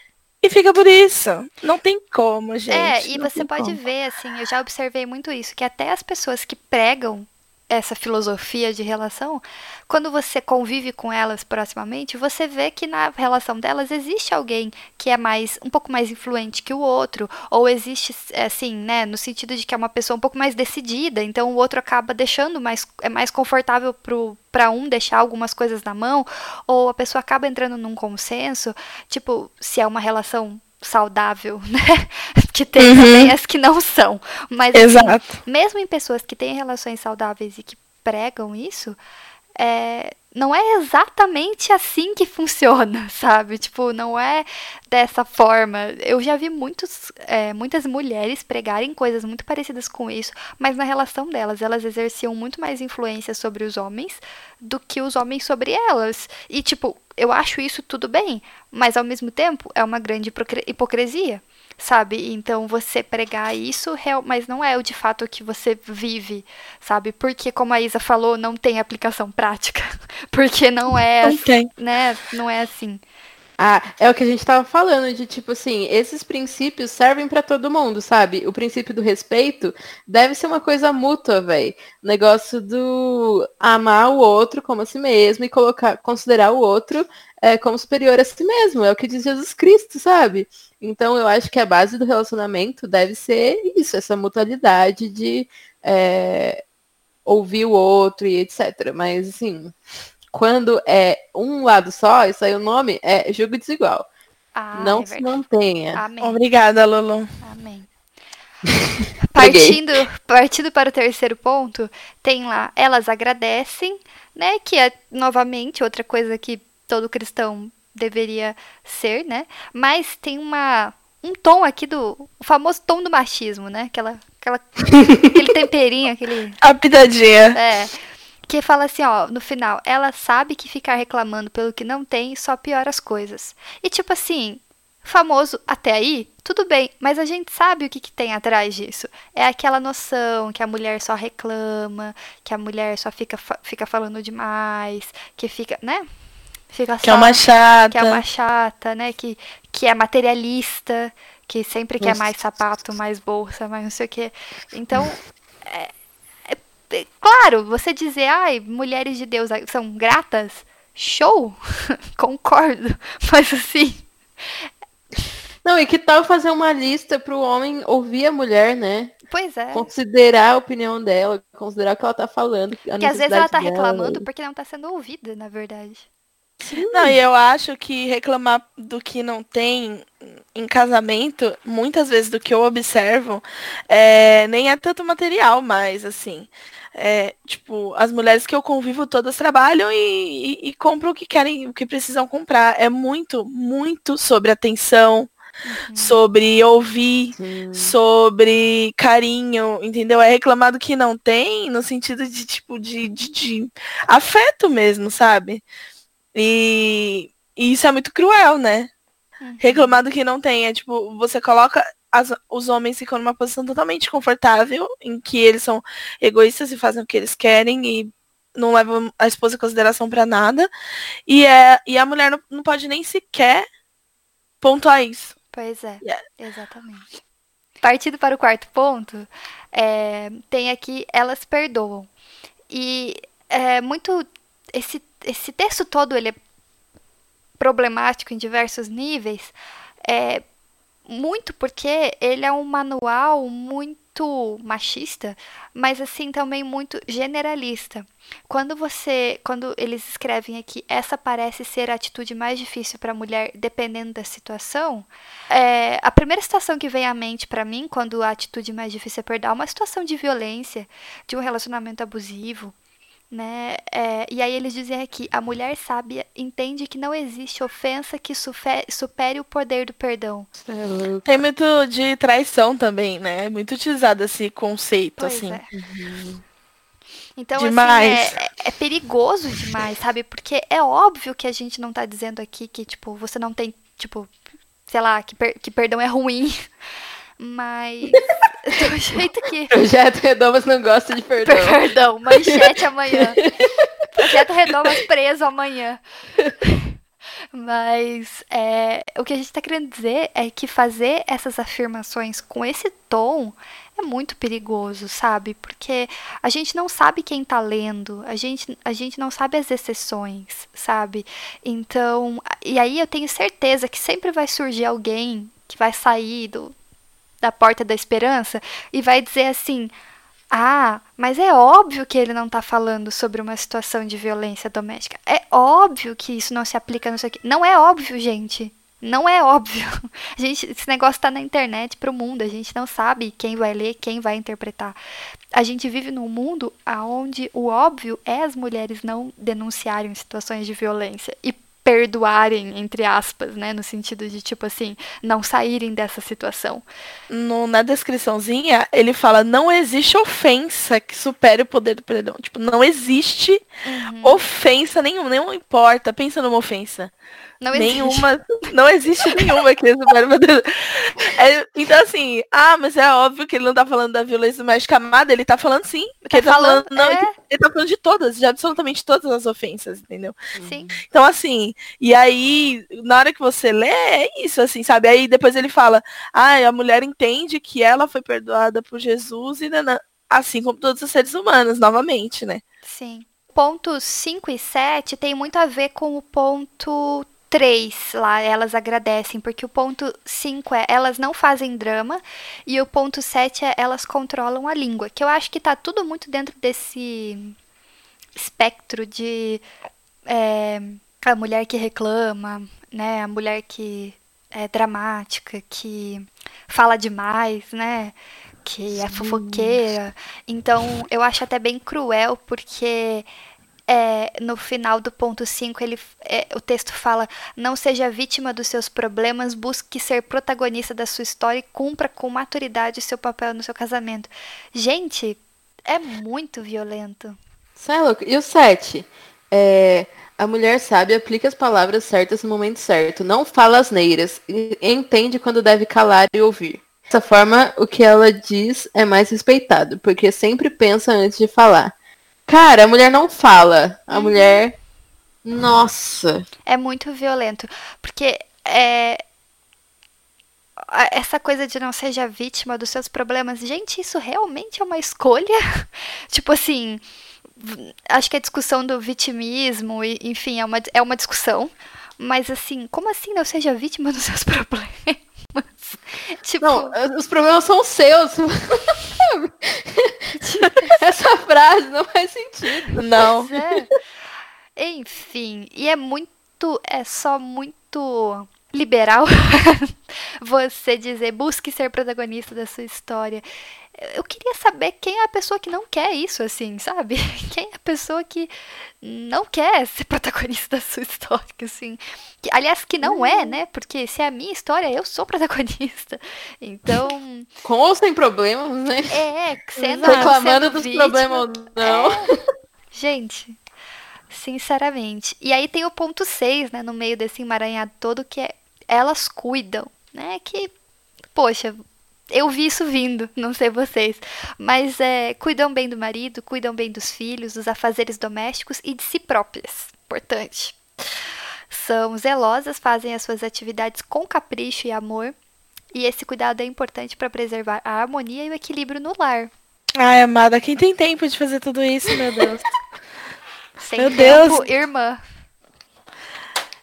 e fica por isso. Não tem como, gente. É, e não você pode como. ver, assim, eu já observei muito isso, que até as pessoas que pregam essa filosofia de relação, quando você convive com elas proximamente, você vê que na relação delas existe alguém que é mais um pouco mais influente que o outro, ou existe assim, né, no sentido de que é uma pessoa um pouco mais decidida, então o outro acaba deixando mais é mais confortável pro para um deixar algumas coisas na mão, ou a pessoa acaba entrando num consenso, tipo, se é uma relação saudável, né? Que tem também as que não são. Mas assim, Exato. mesmo em pessoas que têm relações saudáveis e que pregam isso, é, não é exatamente assim que funciona, sabe? Tipo, não é dessa forma. Eu já vi muitos, é, muitas mulheres pregarem coisas muito parecidas com isso, mas na relação delas, elas exerciam muito mais influência sobre os homens do que os homens sobre elas. E, tipo, eu acho isso tudo bem, mas ao mesmo tempo é uma grande hipocrisia sabe? Então você pregar isso, real- mas não é o de fato que você vive, sabe? Porque como a Isa falou, não tem aplicação prática, porque não é, Não assim, tem. né? Não é assim. Ah, é o que a gente tava falando, de tipo assim, esses princípios servem pra todo mundo, sabe? O princípio do respeito deve ser uma coisa mútua, velho. O negócio do amar o outro como a si mesmo e colocar, considerar o outro é, como superior a si mesmo. É o que diz Jesus Cristo, sabe? Então eu acho que a base do relacionamento deve ser isso, essa mutualidade de é, ouvir o outro e etc. Mas assim, quando é um lado só, isso aí o nome é jogo desigual. Ah, não é se mantenha. Amém. Obrigada, Lulu. Amém. Partindo, partindo para o terceiro ponto, tem lá, elas agradecem, né? Que é novamente outra coisa que todo cristão deveria ser, né? Mas tem uma um tom aqui do o famoso tom do machismo, né? Aquela, aquela aquele temperinho, aquele A pitadinha. é, que fala assim, ó, no final, ela sabe que ficar reclamando pelo que não tem só piora as coisas. E tipo assim, famoso até aí, tudo bem, mas a gente sabe o que, que tem atrás disso. É aquela noção que a mulher só reclama, que a mulher só fica, fica falando demais, que fica, né? Fica Que é só- uma chata. que é uma chata, né? Que, que é materialista, que sempre quer Nossa. mais sapato, mais bolsa, mais não sei o quê. Então, é- é- é- claro, você dizer, ai, mulheres de Deus são gratas, show, concordo, mas assim, Não, e que tal fazer uma lista pro homem ouvir a mulher, né? pois é. Considerar a opinião dela, considerar o que ela tá falando. A Que às vezes ela tá dela. reclamando porque não tá sendo ouvida, na verdade. Não, e eu acho que reclamar do que não tem em casamento, muitas vezes do que eu observo, é, nem é tanto material mais, assim. É, tipo, as mulheres que eu convivo todas trabalham e, e, e, compram o que querem, o que precisam comprar. É muito, muito sobre atenção, uhum. sobre ouvir, Sim. sobre carinho, entendeu? É reclamado que não tem, no sentido de, tipo, de, de, de afeto mesmo, sabe? E, e, isso é muito cruel, né? Uhum. Reclamado que não tem. É tipo, você coloca as, os homens ficam numa posição totalmente confortável, em que eles são egoístas e fazem o que eles querem e não levam a esposa em consideração para nada. E, é, e a mulher não, não pode nem sequer pontuar isso. Pois é, yeah. exatamente. Partindo para o quarto ponto, é, tem aqui elas perdoam. E é muito. Esse, esse texto todo ele é problemático em diversos níveis. É, muito porque ele é um manual muito machista, mas assim também muito generalista. Quando você, quando eles escrevem aqui, essa parece ser a atitude mais difícil para a mulher, dependendo da situação. É, a primeira situação que vem à mente para mim, quando a atitude mais difícil é perder, é uma situação de violência, de um relacionamento abusivo, né? É, e aí eles dizem aqui: a mulher sábia entende que não existe ofensa que supere o poder do perdão. É Tem muito de traição também, né? É muito utilizado esse conceito, pois assim. É. Uhum. Então, demais. assim, é, é, perigoso demais, sabe? Porque é óbvio que a gente não tá dizendo aqui que, tipo, você não tem, tipo, sei lá, que, per que perdão é ruim. Mas do jeito que. Projeto Redomas não gosta de perdão. Perdão, manchete amanhã. Projeto Redomas preso amanhã. Mas é, o que a gente está querendo dizer é que fazer essas afirmações com esse tom é muito perigoso, sabe? Porque a gente não sabe quem está lendo, a gente, a gente não sabe as exceções, sabe? Então, e aí eu tenho certeza que sempre vai surgir alguém que vai sair do, da porta da esperança e vai dizer assim: ah, mas é óbvio que ele não está falando sobre uma situação de violência doméstica. É óbvio que isso não se aplica. Não é óbvio, gente. Não é óbvio. A gente, esse negócio está na internet para o mundo. A gente não sabe quem vai ler, quem vai interpretar. A gente vive num mundo onde o óbvio é as mulheres não denunciarem situações de violência. E perdoarem, entre aspas, né? No sentido de, tipo assim, não saírem dessa situação. No, na descriçãozinha, ele fala: não existe ofensa que supere o poder do perdão. Tipo, não existe uhum. ofensa nenhuma, não importa. Pensa numa ofensa. Não nenhuma, existe. não existe nenhuma que supere o poder. É, então, assim, ah, mas é óbvio que ele não tá falando da violência doméstica amada, ele tá falando sim. Tá ele, tá falando, falando não, é... ele tá falando de todas, de absolutamente todas as ofensas, entendeu? Sim. Então, assim, e aí, na hora que você lê, é isso, assim, sabe? Aí depois ele fala, ah, a mulher entende que ela foi perdoada por Jesus e assim como todos os seres humanos, novamente, né? Sim. Pontos 5 e 7 tem muito a ver com o ponto 3 lá, elas agradecem, porque o ponto 5 é elas não fazem drama e o ponto 7 é elas controlam a língua, que eu acho que tá tudo muito dentro desse espectro de é, a mulher que reclama, né, a mulher que é dramática, que fala demais, né, que é fofoqueira. Então, eu acho até bem cruel, porque é, no final do ponto 5, ele, é, o texto fala: Não seja vítima dos seus problemas, busque ser protagonista da sua história e cumpra com maturidade o seu papel no seu casamento. Gente, é muito violento. Isso é louco. E o 7? É, a mulher sabe aplica as palavras certas no momento certo, não fala asneiras, e entende quando deve calar e ouvir. Dessa forma, o que ela diz é mais respeitado, porque sempre pensa antes de falar. Cara, a mulher não fala. A uhum. mulher. Nossa. É muito violento. Porque é. Essa coisa de não seja vítima dos seus problemas, gente, isso realmente é uma escolha? tipo assim, acho que a discussão do vitimismo, enfim, é uma, é uma discussão. Mas assim, como assim não seja vítima dos seus problemas? tipo... Não, os problemas são seus. Essa frase não faz sentido. Não. É. Enfim, e é muito, é só muito liberal você dizer busque ser protagonista da sua história. Eu queria saber quem é a pessoa que não quer isso, assim, sabe? Quem é a pessoa que não quer ser protagonista da sua história, assim. Que, aliás, que não é, né? Porque se é a minha história, eu sou protagonista. Então. Com ou sem problemas, né? É, sendo. Reclamando sendo dos vítima, problemas ou não. é. Gente, sinceramente. E aí tem o ponto 6, né, no meio desse emaranhado todo, que é elas cuidam, né? Que, poxa, eu vi isso vindo, não sei vocês. Mas é, cuidam bem do marido, cuidam bem dos filhos, dos afazeres domésticos e de si próprias. Importante. São zelosas, fazem as suas atividades com capricho e amor. E esse cuidado é importante para preservar a harmonia e o equilíbrio no lar. Ai, amada, quem tem tempo de fazer tudo isso, meu Deus? Sem Meu tempo, Deus. irmã.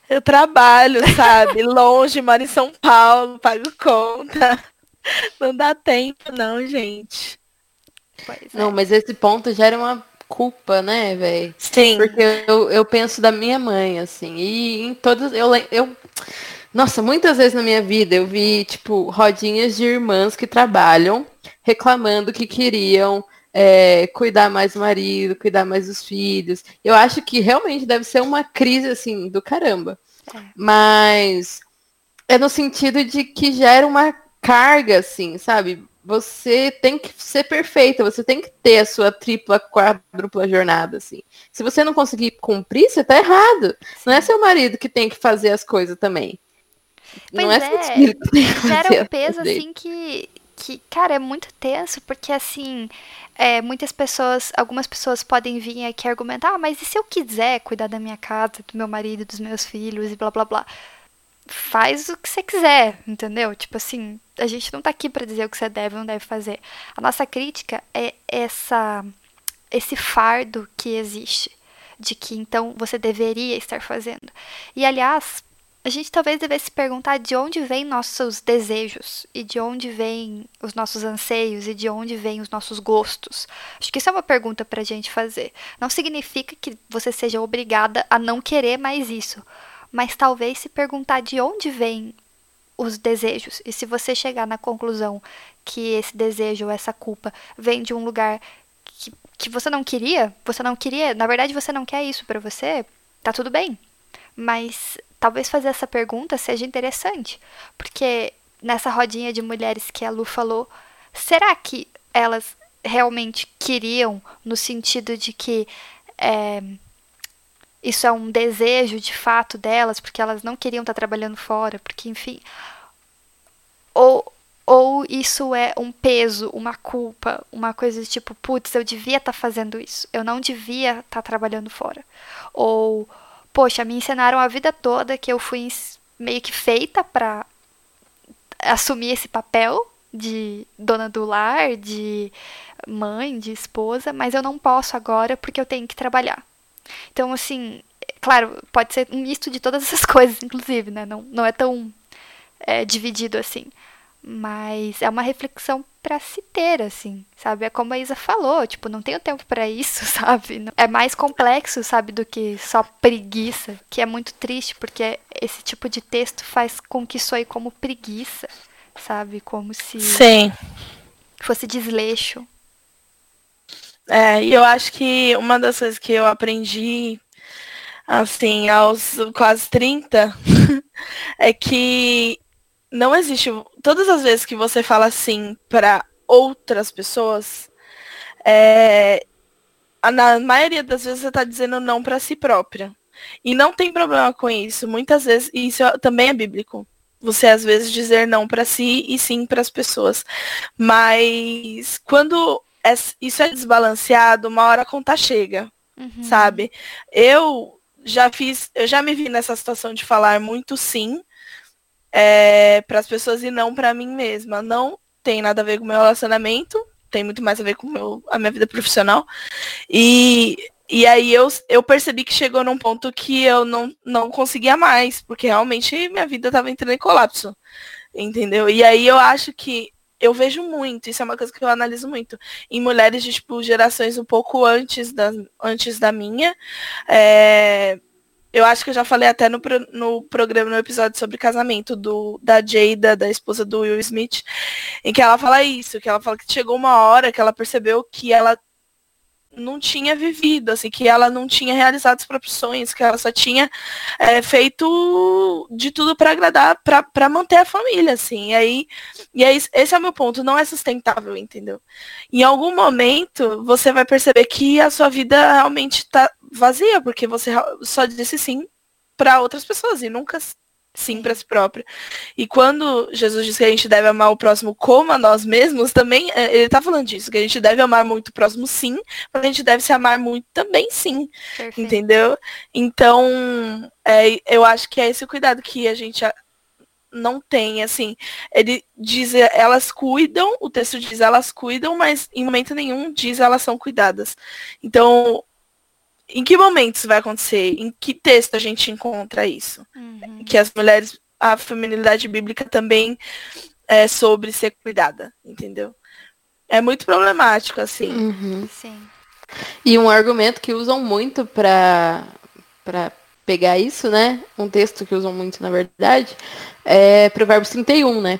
Eu trabalho, sabe? Longe, moro em São Paulo, pago conta. Não dá tempo, não, gente. Pois é. Não, mas esse ponto gera uma culpa, né, velho? Sim. Porque eu, eu penso da minha mãe, assim, e em todas. Eu, eu. Nossa, muitas vezes na minha vida eu vi, tipo, rodinhas de irmãs que trabalham reclamando que queriam é, cuidar mais do marido, cuidar mais dos filhos. Eu acho que realmente deve ser uma crise, assim, do caramba. Mas é no sentido de que gera uma carga, assim, sabe? Você tem que ser perfeita, você tem que ter a sua tripla, quádrupla jornada, assim. Se você não conseguir cumprir, você tá errado. Não é seu marido que tem que fazer as coisas também. não Pois é, seu é, que tem que fazer um peso assim que, que, cara, é muito tenso, porque assim, é, muitas pessoas, algumas pessoas podem vir aqui argumentar, ah, mas e se eu quiser cuidar da minha casa, do meu marido, dos meus filhos e blá blá blá? Faz o que você quiser, entendeu? Tipo assim, a gente não tá aqui pra dizer o que você deve ou não deve fazer. A nossa crítica é essa esse fardo que existe de que então você deveria estar fazendo. E aliás, a gente talvez devesse se perguntar de onde vêm nossos desejos e de onde vêm os nossos anseios e de onde vêm os nossos gostos. Acho que isso é uma pergunta para a gente fazer. Não significa que você seja obrigada a não querer mais isso, mas talvez se perguntar de onde vêm os desejos e se você chegar na conclusão que esse desejo ou essa culpa vem de um lugar que, que você não queria, você não queria, na verdade você não quer isso para você, tá tudo bem. Mas talvez fazer essa pergunta seja interessante, porque nessa rodinha de mulheres que a Lu falou, será que elas realmente queriam no sentido de que é, isso é um desejo de fato delas, porque elas não queriam estar trabalhando fora, porque enfim, ou ou isso é um peso, uma culpa, uma coisa de tipo, putz, eu devia estar fazendo isso, eu não devia estar trabalhando fora. Ou, poxa, me ensinaram a vida toda que eu fui meio que feita para assumir esse papel de dona do lar, de mãe, de esposa, mas eu não posso agora porque eu tenho que trabalhar. Então, assim, claro, pode ser um misto de todas essas coisas, inclusive, né? Não, não é tão é, dividido assim. Mas é uma reflexão para se ter, assim, sabe? É como a Isa falou, tipo, não tenho tempo para isso, sabe? É mais complexo, sabe, do que só preguiça, que é muito triste, porque esse tipo de texto faz com que soe como preguiça, sabe? Como se Sim. fosse desleixo. É, e eu acho que uma das coisas que eu aprendi, assim, aos quase 30, é que não existe. Todas as vezes que você fala assim para outras pessoas, é, na maioria das vezes você está dizendo não para si própria. E não tem problema com isso. Muitas vezes, e isso também é bíblico. Você às vezes dizer não para si e sim para as pessoas. Mas quando é, isso é desbalanceado, uma hora a conta chega, Uhum. sabe? Eu já fiz, eu já me vi nessa situação de falar muito sim é, para as pessoas e não para mim mesma. Não tem nada a ver com o meu relacionamento, tem muito mais a ver com meu, a minha vida profissional. E, e aí eu, eu percebi que chegou num ponto que eu não, não conseguia mais, porque realmente minha vida estava entrando em colapso. Entendeu? E aí eu acho que eu vejo muito, isso é uma coisa que eu analiso muito, em mulheres de tipo gerações um pouco antes da, antes da minha. É, Eu acho que eu já falei até no, no programa, no episódio sobre casamento do, da Jada, da esposa do Will Smith, em que ela fala isso, que ela fala que chegou uma hora que ela percebeu que ela não tinha vivido, assim, que ela não tinha realizado os próprios sonhos, que ela só tinha é, feito de tudo para agradar, para manter a família, assim. E aí, e aí, esse é o meu ponto, não é sustentável, entendeu? Em algum momento, você vai perceber que a sua vida realmente está vazia, porque você só disse sim para outras pessoas e nunca sim para si próprio. E quando Jesus diz que a gente deve amar o próximo como a nós mesmos, também é, ele está falando disso, que a gente deve amar muito o próximo sim, mas a gente deve se amar muito também sim. Perfeito. Entendeu? Então, é, eu acho que é esse o cuidado que a gente não tem, assim, ele diz, elas cuidam, o texto diz elas cuidam, mas em momento nenhum diz elas são cuidadas. Então, em que momentos vai acontecer? Em que texto a gente encontra isso? Uhum. Que as mulheres, a feminilidade bíblica também é sobre ser cuidada, entendeu? É muito problemático, assim. Uhum. Sim. E um argumento que usam muito para para pegar isso, né? Um texto que usam muito, na verdade, é Provérbios 31, né?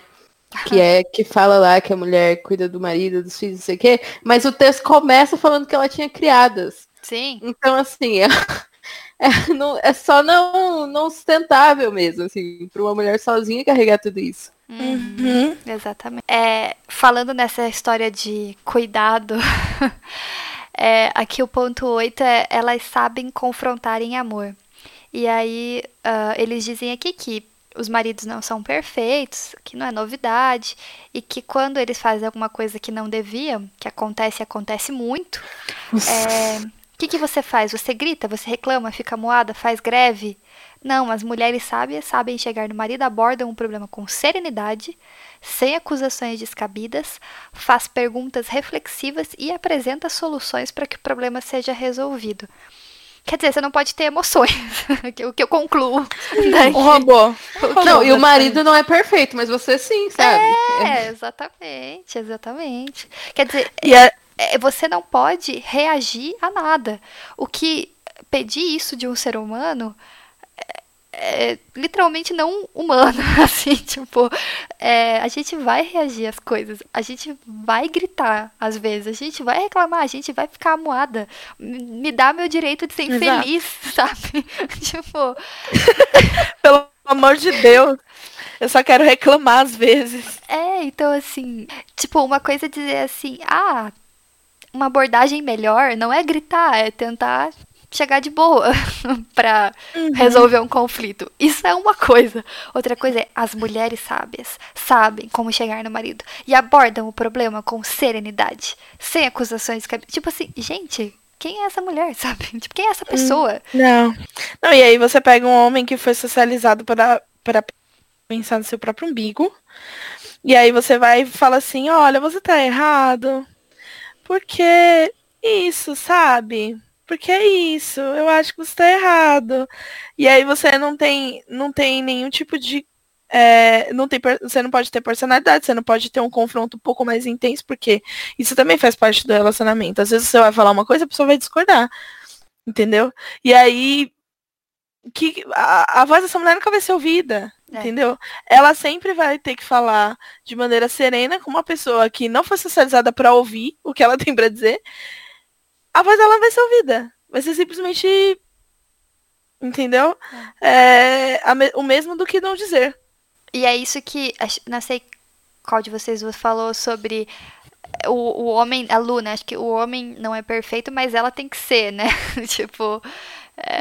Que é que fala lá que a mulher cuida do marido, dos filhos, não sei o quê. Mas o texto começa falando que ela tinha criadas. Sim. Então, assim, é, é, não, é só não, não sustentável mesmo, assim, para uma mulher sozinha carregar tudo isso. Uhum. Exatamente. É, falando nessa história de cuidado, é, aqui o ponto 8 é elas sabem confrontar em amor. E aí uh, eles dizem aqui que os maridos não são perfeitos, que não é novidade, e que quando eles fazem alguma coisa que não deviam, que acontece e acontece muito, é, o que, que você faz? Você grita, você reclama, fica moada, faz greve? Não, as mulheres sábias sabem chegar no marido, abordam um problema com serenidade, sem acusações descabidas, faz perguntas reflexivas e apresenta soluções para que o problema seja resolvido. Quer dizer, você não pode ter emoções, o que eu concluo. Né? Um robô. Não, e o marido não é perfeito, mas você sim, sabe? É, exatamente, exatamente. Quer dizer, e é, você não pode reagir a nada. O que pedir isso de um ser humano é, é literalmente não humano, assim, tipo, é, a gente vai reagir às coisas, a gente vai gritar às vezes, a gente vai reclamar, a gente vai ficar amuada, me dá meu direito de ser infeliz, sabe? tipo, pelo amor de Deus. Eu só quero reclamar às vezes. É, então assim, tipo, uma coisa é dizer assim, ah, uma abordagem melhor não é gritar, é tentar chegar de boa para uhum. resolver um conflito. Isso é uma coisa. Outra coisa é as mulheres sábias sabem como chegar no marido e abordam o problema com serenidade, sem acusações. Tipo assim, gente, quem é essa mulher, sabe? Tipo, quem é essa pessoa? Não. Não, e aí você pega um homem que foi socializado para para pensar no seu próprio umbigo. E aí você vai e fala assim, olha, você tá errado porque isso, sabe? Porque é isso, eu acho que você está errado. E aí você não tem, não tem nenhum tipo de. É, não tem, você não pode ter personalidade, você não pode ter um confronto um pouco mais intenso, porque isso também faz parte do relacionamento. Às vezes você vai falar uma coisa, a pessoa vai discordar. Entendeu? E aí que a, a voz dessa mulher nunca vai ser ouvida. É. Entendeu? Ela sempre vai ter que falar de maneira serena com uma pessoa que não foi socializada para ouvir o que ela tem para dizer. A voz dela vai ser ouvida. Vai ser simplesmente. Entendeu? É. É, o mesmo do que não dizer. E é isso que. Não sei qual de vocês falou sobre o, o homem, a Luna, acho que o homem não é perfeito, mas ela tem que ser, né? tipo, é,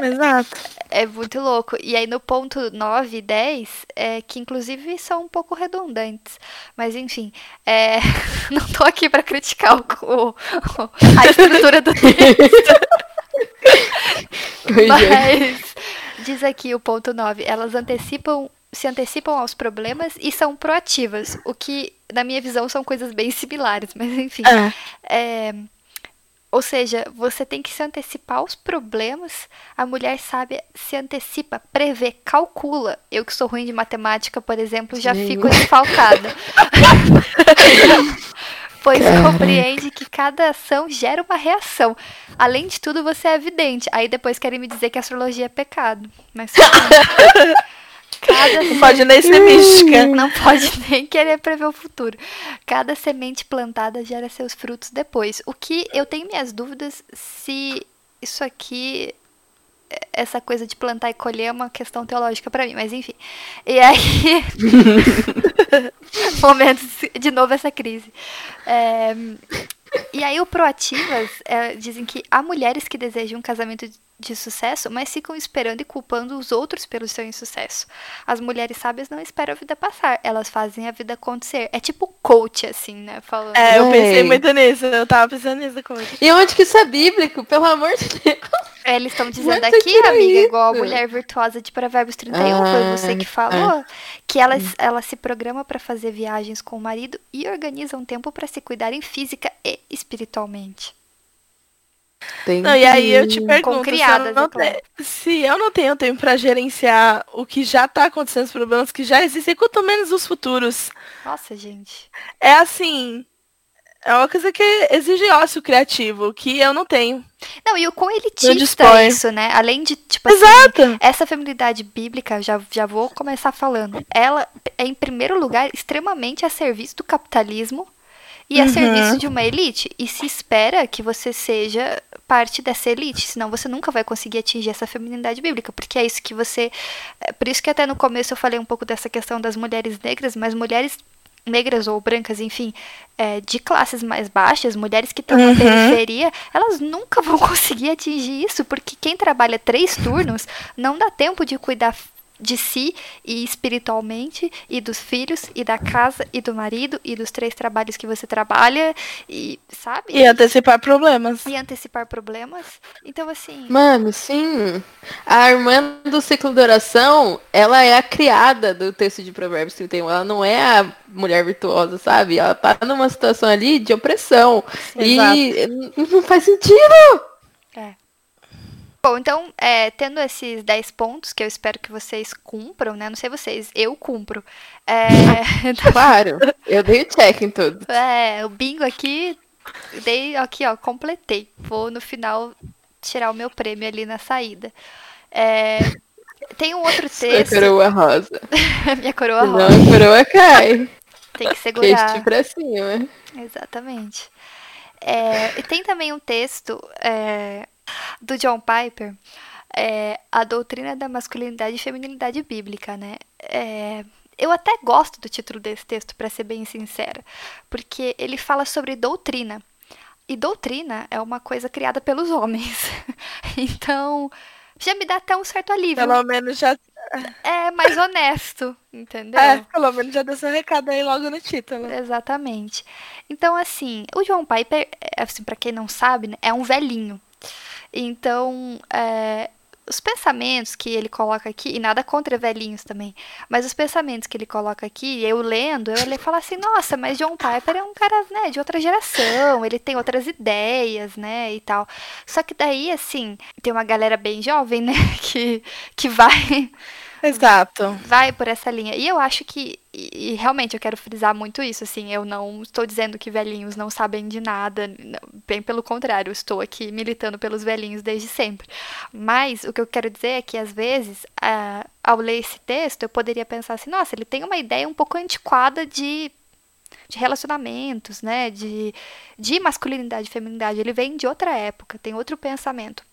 Exato. É muito louco. E aí no ponto 9 e 10, é, que inclusive são um pouco redundantes. Mas enfim, é, não tô aqui para criticar o, o, a estrutura do texto. Mas diz aqui o ponto 9, elas antecipam se antecipam aos problemas e são proativas, o que, na minha visão, são coisas bem similares, mas enfim. É. É, ou seja, você tem que se antecipar aos problemas. A mulher sábia se antecipa, prevê, calcula. Eu que sou ruim de matemática, por exemplo, já Sim. fico desfalcada. pois compreende que cada ação gera uma reação. Além de tudo, você é evidente. Aí depois querem me dizer que astrologia é pecado. Mas cada Não pode nem ser mística. não pode nem querer prever o futuro. Cada semente plantada gera seus frutos depois. O que eu tenho minhas dúvidas se isso aqui essa coisa de plantar e colher é uma questão teológica pra mim, mas enfim. E aí momentos de novo essa crise. É, e aí o Proativas é, dizem que há mulheres que desejam um casamento de sucesso, mas ficam esperando e culpando os outros pelo seu insucesso. As mulheres sábias não esperam a vida passar, elas fazem a vida acontecer. É tipo coach, assim, né? Falando. É, eu pensei muito nisso. Eu tava pensando nisso coach. E onde que isso é bíblico? Pelo amor de Deus. É, Eles estão dizendo aqui, tirou amiga, igual a isso? mulher virtuosa de Provérbios 31, foi você que Ah, falou, que ela, ela se programa para fazer viagens com o marido e organiza um tempo para se cuidarem física e espiritualmente. Tem Não, e aí eu te pergunto, criadas, se, eu não é claro. se eu não tenho tempo pra gerenciar o que já tá acontecendo, os problemas que já existem, quanto menos os futuros. Nossa, gente. É assim, é uma coisa que exige ócio criativo, que eu não tenho. Não, e o quão elitista é isso, né? Além de, tipo assim, Exato! essa feminilidade bíblica, já, já vou começar falando, ela é, em primeiro lugar, extremamente a serviço do capitalismo e a Uhum. serviço de uma elite. E se espera que você seja parte dessa elite, senão você nunca vai conseguir atingir essa feminilidade bíblica, porque é isso que você. É por isso que até no começo eu falei um pouco dessa questão das mulheres negras, mas mulheres negras ou brancas, enfim, é, de classes mais baixas, mulheres que estão Uhum. na periferia, elas nunca vão conseguir atingir isso, porque quem trabalha três turnos não dá tempo de cuidar de si e espiritualmente e dos filhos e da casa e do marido e dos três trabalhos que você trabalha e sabe E antecipar problemas. e antecipar problemas então assim Mano, sim. A irmã do ciclo de oração, ela é a criada do texto de Provérbios 31. Ela não é a mulher virtuosa, sabe? Ela tá numa situação ali de opressão. E não faz sentido. Bom, então, é, tendo esses 10 pontos que eu espero que vocês cumpram, né? Não sei vocês, eu cumpro. É, Claro. Eu dei o check em tudo. é, o bingo aqui, dei aqui, ó, completei. Vou no final tirar o meu prêmio ali na saída. É, tem um outro texto, coroa rosa. minha coroa Senão rosa, a coroa cai. tem que segurar. pra cima. Exatamente. É, e tem também um texto é, do John Piper, é, A Doutrina da Masculinidade e Feminilidade Bíblica, né? É, eu até gosto do título desse texto, para ser bem sincera, porque ele fala sobre doutrina. E doutrina é uma coisa criada pelos homens. então, já me dá até um certo alívio. Pelo menos já. É mais honesto, entendeu? É, pelo menos já deu seu recado aí logo no título. Exatamente. Então, assim, o John Piper, é, assim, para quem não sabe, né, é um velhinho. Então, é, os pensamentos que ele coloca aqui, e nada contra velhinhos também, mas os pensamentos que ele coloca aqui, eu lendo, eu ele falo assim, nossa, mas John Piper é um cara, né, de outra geração, ele tem outras ideias, né, e tal. Só que daí, assim, tem uma galera bem jovem, né, que, que vai Exato. vai por essa linha. E eu acho que, e, e realmente eu quero frisar muito isso, assim, eu não estou dizendo que velhinhos não sabem de nada, bem pelo contrário, estou aqui militando pelos velhinhos desde sempre. Mas o que eu quero dizer é que às vezes, ao ler esse texto, eu poderia pensar assim, nossa, ele tem uma ideia um pouco antiquada de de relacionamentos, né, de, de masculinidade e feminilidade, ele vem de outra época, tem outro pensamento.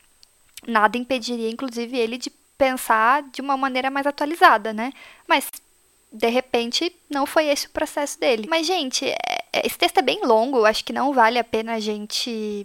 Nada impediria, inclusive, ele de pensar de uma maneira mais atualizada, né? Mas de repente não foi esse o processo dele. Mas gente, é- é- esse texto é bem longo, acho que não vale a pena a gente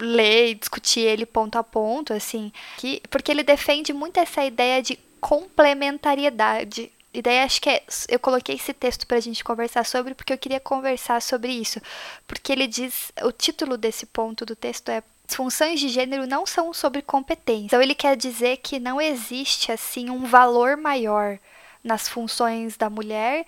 ler e discutir ele ponto a ponto, assim, que, porque ele defende muito essa ideia de complementariedade. E daí acho que é, eu coloquei esse texto pra gente conversar sobre porque eu queria conversar sobre isso. Porque ele diz, o título desse ponto do texto é funções de gênero não são sobre competência. Então ele quer dizer que não existe assim um valor maior nas funções da mulher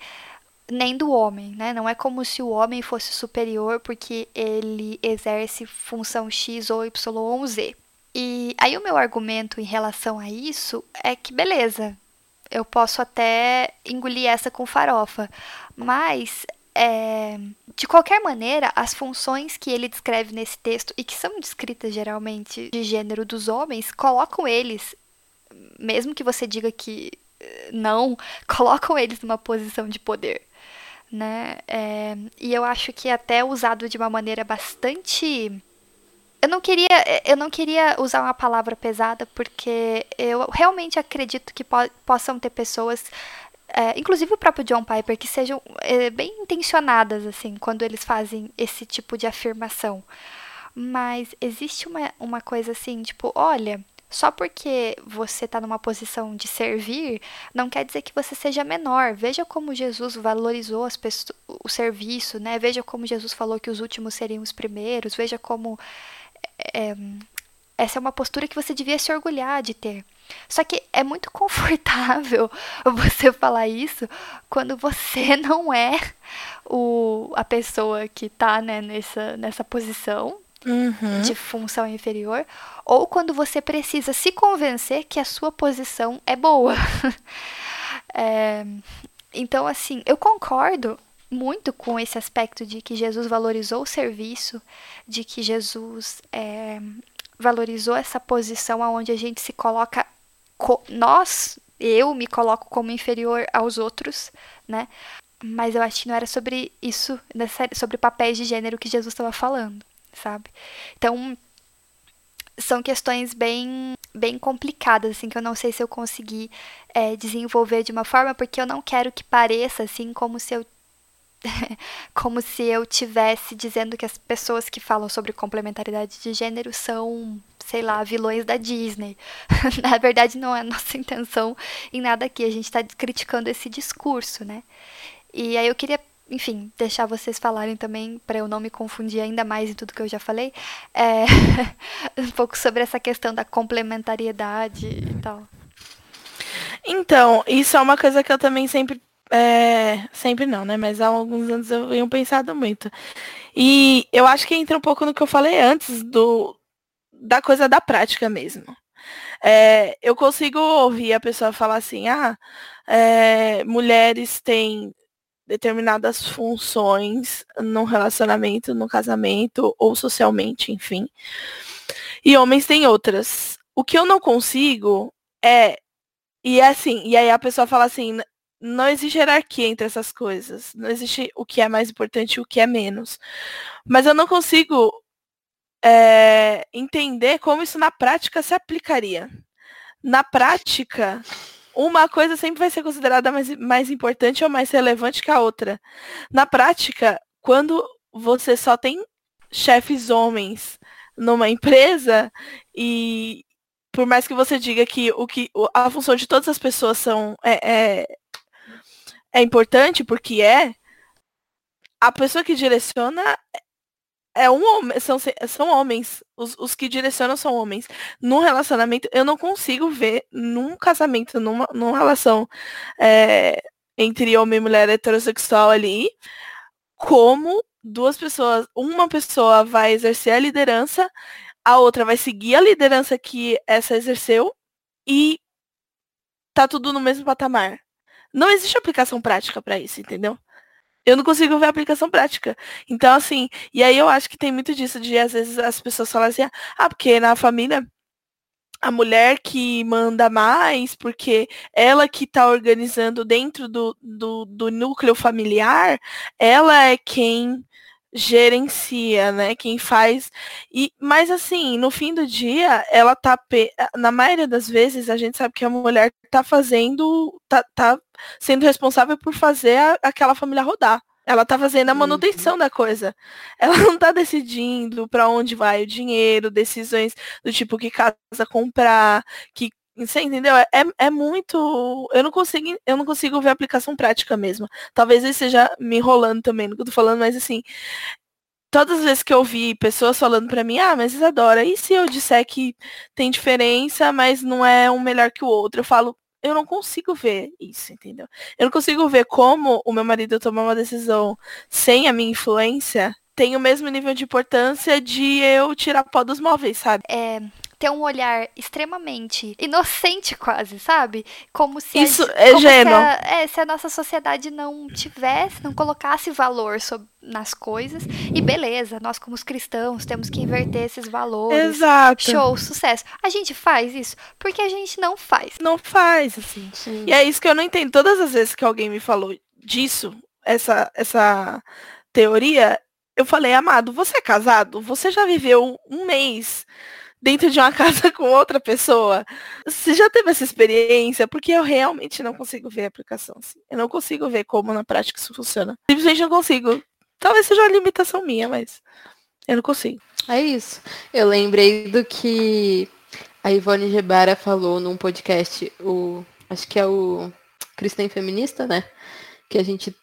nem do homem, né? Não é como se o homem fosse superior porque ele exerce função X ou Y ou Z. E aí o meu argumento em relação a isso é que beleza, eu posso até engolir essa com farofa, mas é, de qualquer maneira, as funções que ele descreve nesse texto e que são descritas geralmente de gênero dos homens, colocam eles, mesmo que você diga que eh, não, colocam eles numa posição de poder. Né? É, e eu acho que é até usado de uma maneira bastante eu não queria eu não queria usar uma palavra pesada porque eu realmente acredito que po possam ter pessoas é, inclusive o próprio John Piper que sejam é, bem intencionadas assim quando eles fazem esse tipo de afirmação mas existe uma, uma coisa assim tipo olha só porque você está numa posição de servir, não quer dizer que você seja menor. Veja como Jesus valorizou o serviço, né? Veja como Jesus falou que os últimos seriam os primeiros. Veja como é, essa é uma postura que você devia se orgulhar de ter. Só que é muito confortável você falar isso quando você não é o, a pessoa que está né, nessa, nessa posição uhum. de função inferior, ou quando você precisa se convencer que a sua posição é boa. é, então, assim, eu concordo muito com esse aspecto de que Jesus valorizou o serviço, de que Jesus é, valorizou essa posição onde a gente se coloca, nós, eu me coloco como inferior aos outros, né? Mas eu acho que não era sobre isso, sobre papéis de gênero que Jesus estava falando sabe? Então, são questões bem, bem complicadas, assim, que eu não sei se eu consegui é, desenvolver de uma forma, porque eu não quero que pareça, assim, como se eu como se eu tivesse dizendo que as pessoas que falam sobre complementaridade de gênero são, sei lá, vilões da Disney. Na verdade, não é nossa intenção em nada aqui. A gente está criticando esse discurso, né? E aí eu queria enfim, deixar vocês falarem também, para eu não me confundir ainda mais em tudo que eu já falei, é, um pouco sobre essa questão da complementariedade e tal. Então, isso é uma coisa que eu também sempre. É, sempre não, né? Mas há alguns anos eu venho pensado muito. E eu acho que entra um pouco no que eu falei antes do da coisa da prática mesmo. É, eu consigo ouvir a pessoa falar assim, ah, é, mulheres têm determinadas funções no relacionamento, no casamento ou socialmente, enfim. E homens têm outras. O que eu não consigo é e é assim, e aí a pessoa fala assim, não existe hierarquia entre essas coisas. Não existe o que é mais importante e o que é menos. Mas eu não consigo é, entender como isso na prática se aplicaria. Na prática, uma coisa sempre vai ser considerada mais, mais importante ou mais relevante que a outra. Na prática, quando você só tem chefes homens numa empresa e por mais que você diga que o que a função de todas as pessoas são é, é, é importante porque é a pessoa que direciona é um homem, são, são homens. Os, os que direcionam são homens. Num relacionamento, eu não consigo ver num casamento, numa, numa relação é, entre homem e mulher heterossexual ali, como duas pessoas, uma pessoa vai exercer a liderança, a outra vai seguir a liderança que essa exerceu e tá tudo no mesmo patamar. Não existe aplicação prática para isso, entendeu? eu não consigo ver a aplicação prática. Então, assim, e aí eu acho que tem muito disso, de às vezes as pessoas falam assim, ah, porque na família a mulher que manda mais, porque ela que está organizando dentro do, do, do, núcleo familiar, ela é quem gerencia, né? Quem faz. E, mas assim, no fim do dia, ela tá. Na maioria das vezes, a gente sabe que a mulher tá fazendo. tá, tá sendo responsável por fazer a, aquela família rodar. Ela tá fazendo a manutenção uhum. da coisa. Ela não tá decidindo para onde vai o dinheiro, decisões do tipo que casa comprar, que você entendeu? É, é muito. Eu não consigo, eu não consigo ver a aplicação prática mesmo. Talvez ele seja me enrolando também no que eu tô falando, mas assim, todas as vezes que eu vi pessoas falando para mim, ah, mas Isadora, e se eu disser que tem diferença, mas não é um melhor que o outro? Eu falo, eu não consigo ver isso, entendeu? Eu não consigo ver como o meu marido tomar uma decisão sem a minha influência tem o mesmo nível de importância de eu tirar pó dos móveis, sabe? É, ter um olhar extremamente inocente quase, sabe? Como se Isso a, é como se gênio. a, é, se a nossa sociedade não tivesse, não colocasse valor sobre, nas coisas. E beleza, nós como os cristãos temos que inverter esses valores. Exato. Show, sucesso. A gente faz isso porque a gente não faz. Não faz, assim. Sim. E é isso que eu não entendo. Todas as vezes que alguém me falou disso, essa, essa teoria, eu falei, amado, você é casado? Você já viveu um mês dentro de uma casa com outra pessoa? Você já teve essa experiência? Porque eu realmente não consigo ver a aplicação. Assim. Eu não consigo ver como na prática isso funciona. Simplesmente não consigo. Talvez seja uma limitação minha, mas eu não consigo. É isso. Eu lembrei do que a Ivone Gebara falou num podcast, o acho que é o Cristã Feminista, né? Que a gente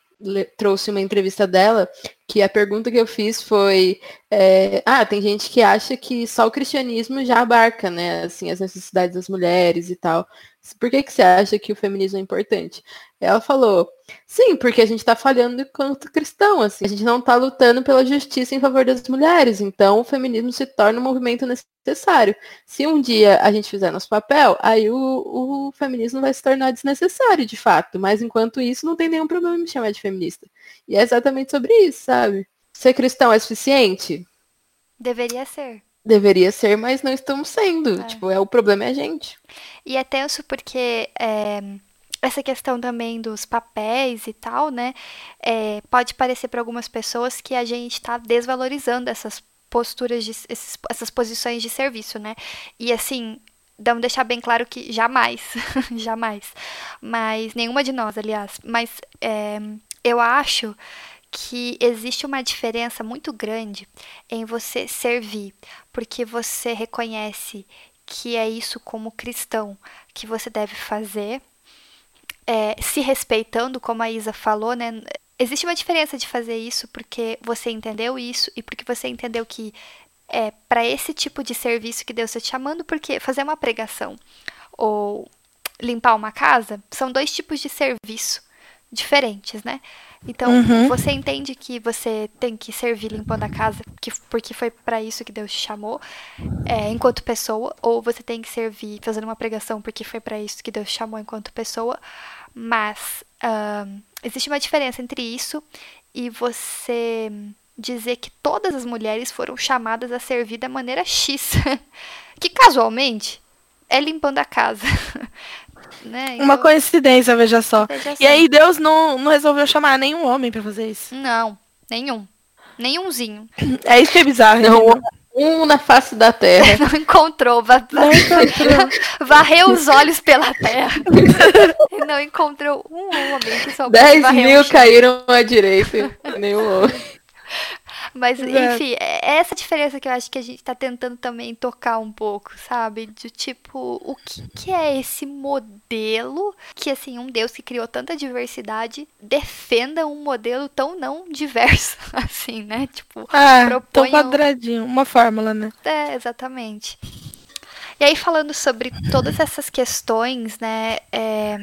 trouxe uma entrevista dela, que a pergunta que eu fiz foi, é, ah, tem gente que acha que só o cristianismo já abarca, né, assim, as necessidades das mulheres e tal. Por que que você acha que o feminismo é importante? Ela falou, sim, porque a gente tá falhando enquanto cristão, assim, a gente não tá lutando pela justiça em favor das mulheres, então o feminismo se torna um movimento necessário. Se um dia a gente fizer nosso papel, aí o, o feminismo vai se tornar desnecessário, de fato, mas enquanto isso não tem nenhum problema em me chamar de feminista. E é exatamente sobre isso, sabe? Ser cristão é suficiente? Deveria ser. Deveria ser, mas não estamos sendo. É. Tipo, é o problema é a gente. E é tenso porque é, essa questão também dos papéis e tal, né? é, pode parecer para algumas pessoas que a gente está desvalorizando essas posturas, de, esses- essas posições de serviço, né? E assim, vamos deixar bem claro que jamais, jamais. Mas nenhuma de nós, aliás. Mas é, eu acho que existe uma diferença muito grande em você servir, porque você reconhece que é isso como cristão que você deve fazer, é, se respeitando, como a Isa falou, né? Existe uma diferença de fazer isso porque você entendeu isso e porque você entendeu que é para esse tipo de serviço que Deus está te chamando, porque fazer uma pregação ou limpar uma casa são dois tipos de serviço diferentes, né? Então, Uhum. você entende que você tem que servir limpando a casa, que, porque foi para isso que Deus te chamou, é, enquanto pessoa, ou você tem que servir fazendo uma pregação porque foi para isso que Deus te chamou enquanto pessoa. Mas ahn, existe uma diferença entre isso e você dizer que todas as mulheres foram chamadas a servir da maneira X, que casualmente é limpando a casa. Né? Uma Então, coincidência, veja só. veja E aí Deus não, não resolveu chamar nenhum homem pra fazer isso. Não, nenhum. Nenhumzinho. É isso que é bizarro. Não, um na face da terra. Não encontrou. va- Não encontrou. Varreu os olhos pela terra. e não encontrou um homem que soubesse 10 varrer o mil caíram à direita. Nenhum homem. Mas, Exato. enfim, é essa diferença que eu acho que a gente tá tentando também tocar um pouco, sabe? De tipo, o que, que é esse modelo que, assim, um Deus que criou tanta diversidade defenda um modelo tão não diverso, assim, né? Tipo, Ah, tão proponham- quadradinho. Uma fórmula, né? É, exatamente. E aí, falando sobre todas essas questões, né? é,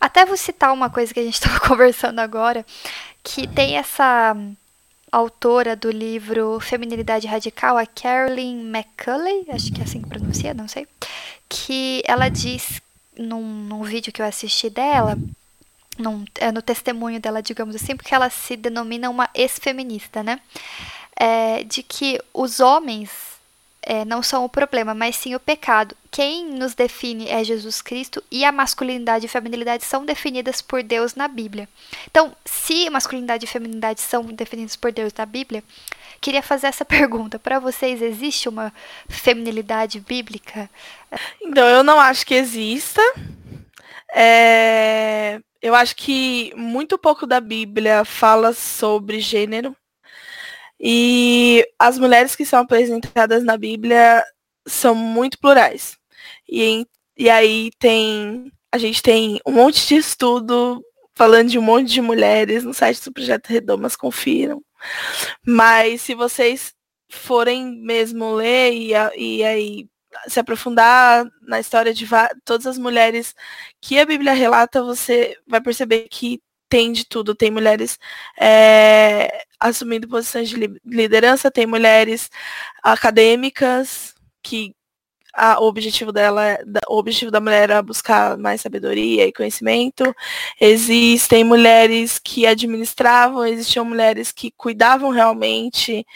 Até vou citar uma coisa que a gente estava conversando agora, que tem essa autora do livro Feminilidade Radical, a Carolyn McCulley, acho que é assim que pronuncia, não sei, que ela diz num, num vídeo que eu assisti dela, num, é, no testemunho dela, digamos assim, porque ela se denomina uma ex-feminista, né? É, de que os homens é, não são o problema, mas sim o pecado. Quem nos define é Jesus Cristo e a masculinidade e feminilidade são definidas por Deus na Bíblia. Então, se masculinidade e feminilidade são definidas por Deus na Bíblia, queria fazer essa pergunta. Para vocês, existe uma feminilidade bíblica? Então, eu não acho que exista. É, Eu acho que muito pouco da Bíblia fala sobre gênero. E as mulheres que são apresentadas na Bíblia são muito plurais. E, e aí tem. A gente tem um monte de estudo falando de um monte de mulheres no site do Projeto Redomas, confiram. Mas se vocês forem mesmo ler e, e aí se aprofundar na história de todas as mulheres que a Bíblia relata, você vai perceber que tem de tudo. Tem mulheres é, assumindo posições de li- liderança, tem mulheres acadêmicas que a, o objetivo dela, o objetivo da mulher era buscar mais sabedoria e conhecimento. Existem mulheres que administravam, existiam mulheres que cuidavam realmente,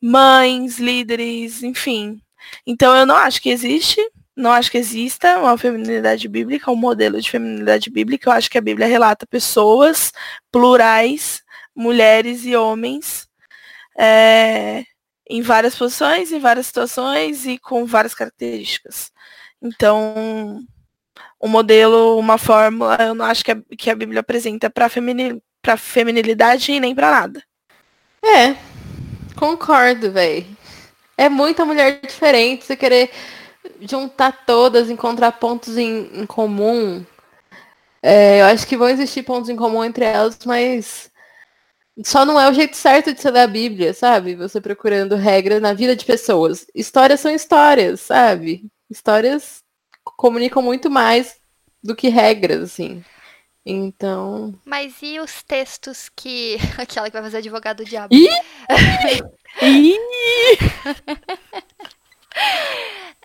mães, líderes, enfim. Então eu não acho que existe, não acho que exista uma feminilidade bíblica, um modelo de feminilidade bíblica. Eu acho que a Bíblia relata pessoas plurais, mulheres e homens. É, em várias posições, em várias situações e com várias características. Então, um modelo, uma fórmula, eu não acho que a, que a Bíblia apresenta para pra feminilidade e nem para nada. É, concordo, velho. É muita mulher diferente, você querer juntar todas, encontrar pontos em, em comum. É, eu acho que vão existir pontos em comum entre elas, mas só não é o jeito certo de ser da Bíblia, sabe? Você procurando regras na vida de pessoas. Histórias são histórias, sabe? Histórias comunicam muito mais do que regras, assim. Então. Mas e os textos que. Aquela que vai fazer advogado do diabo. Ih!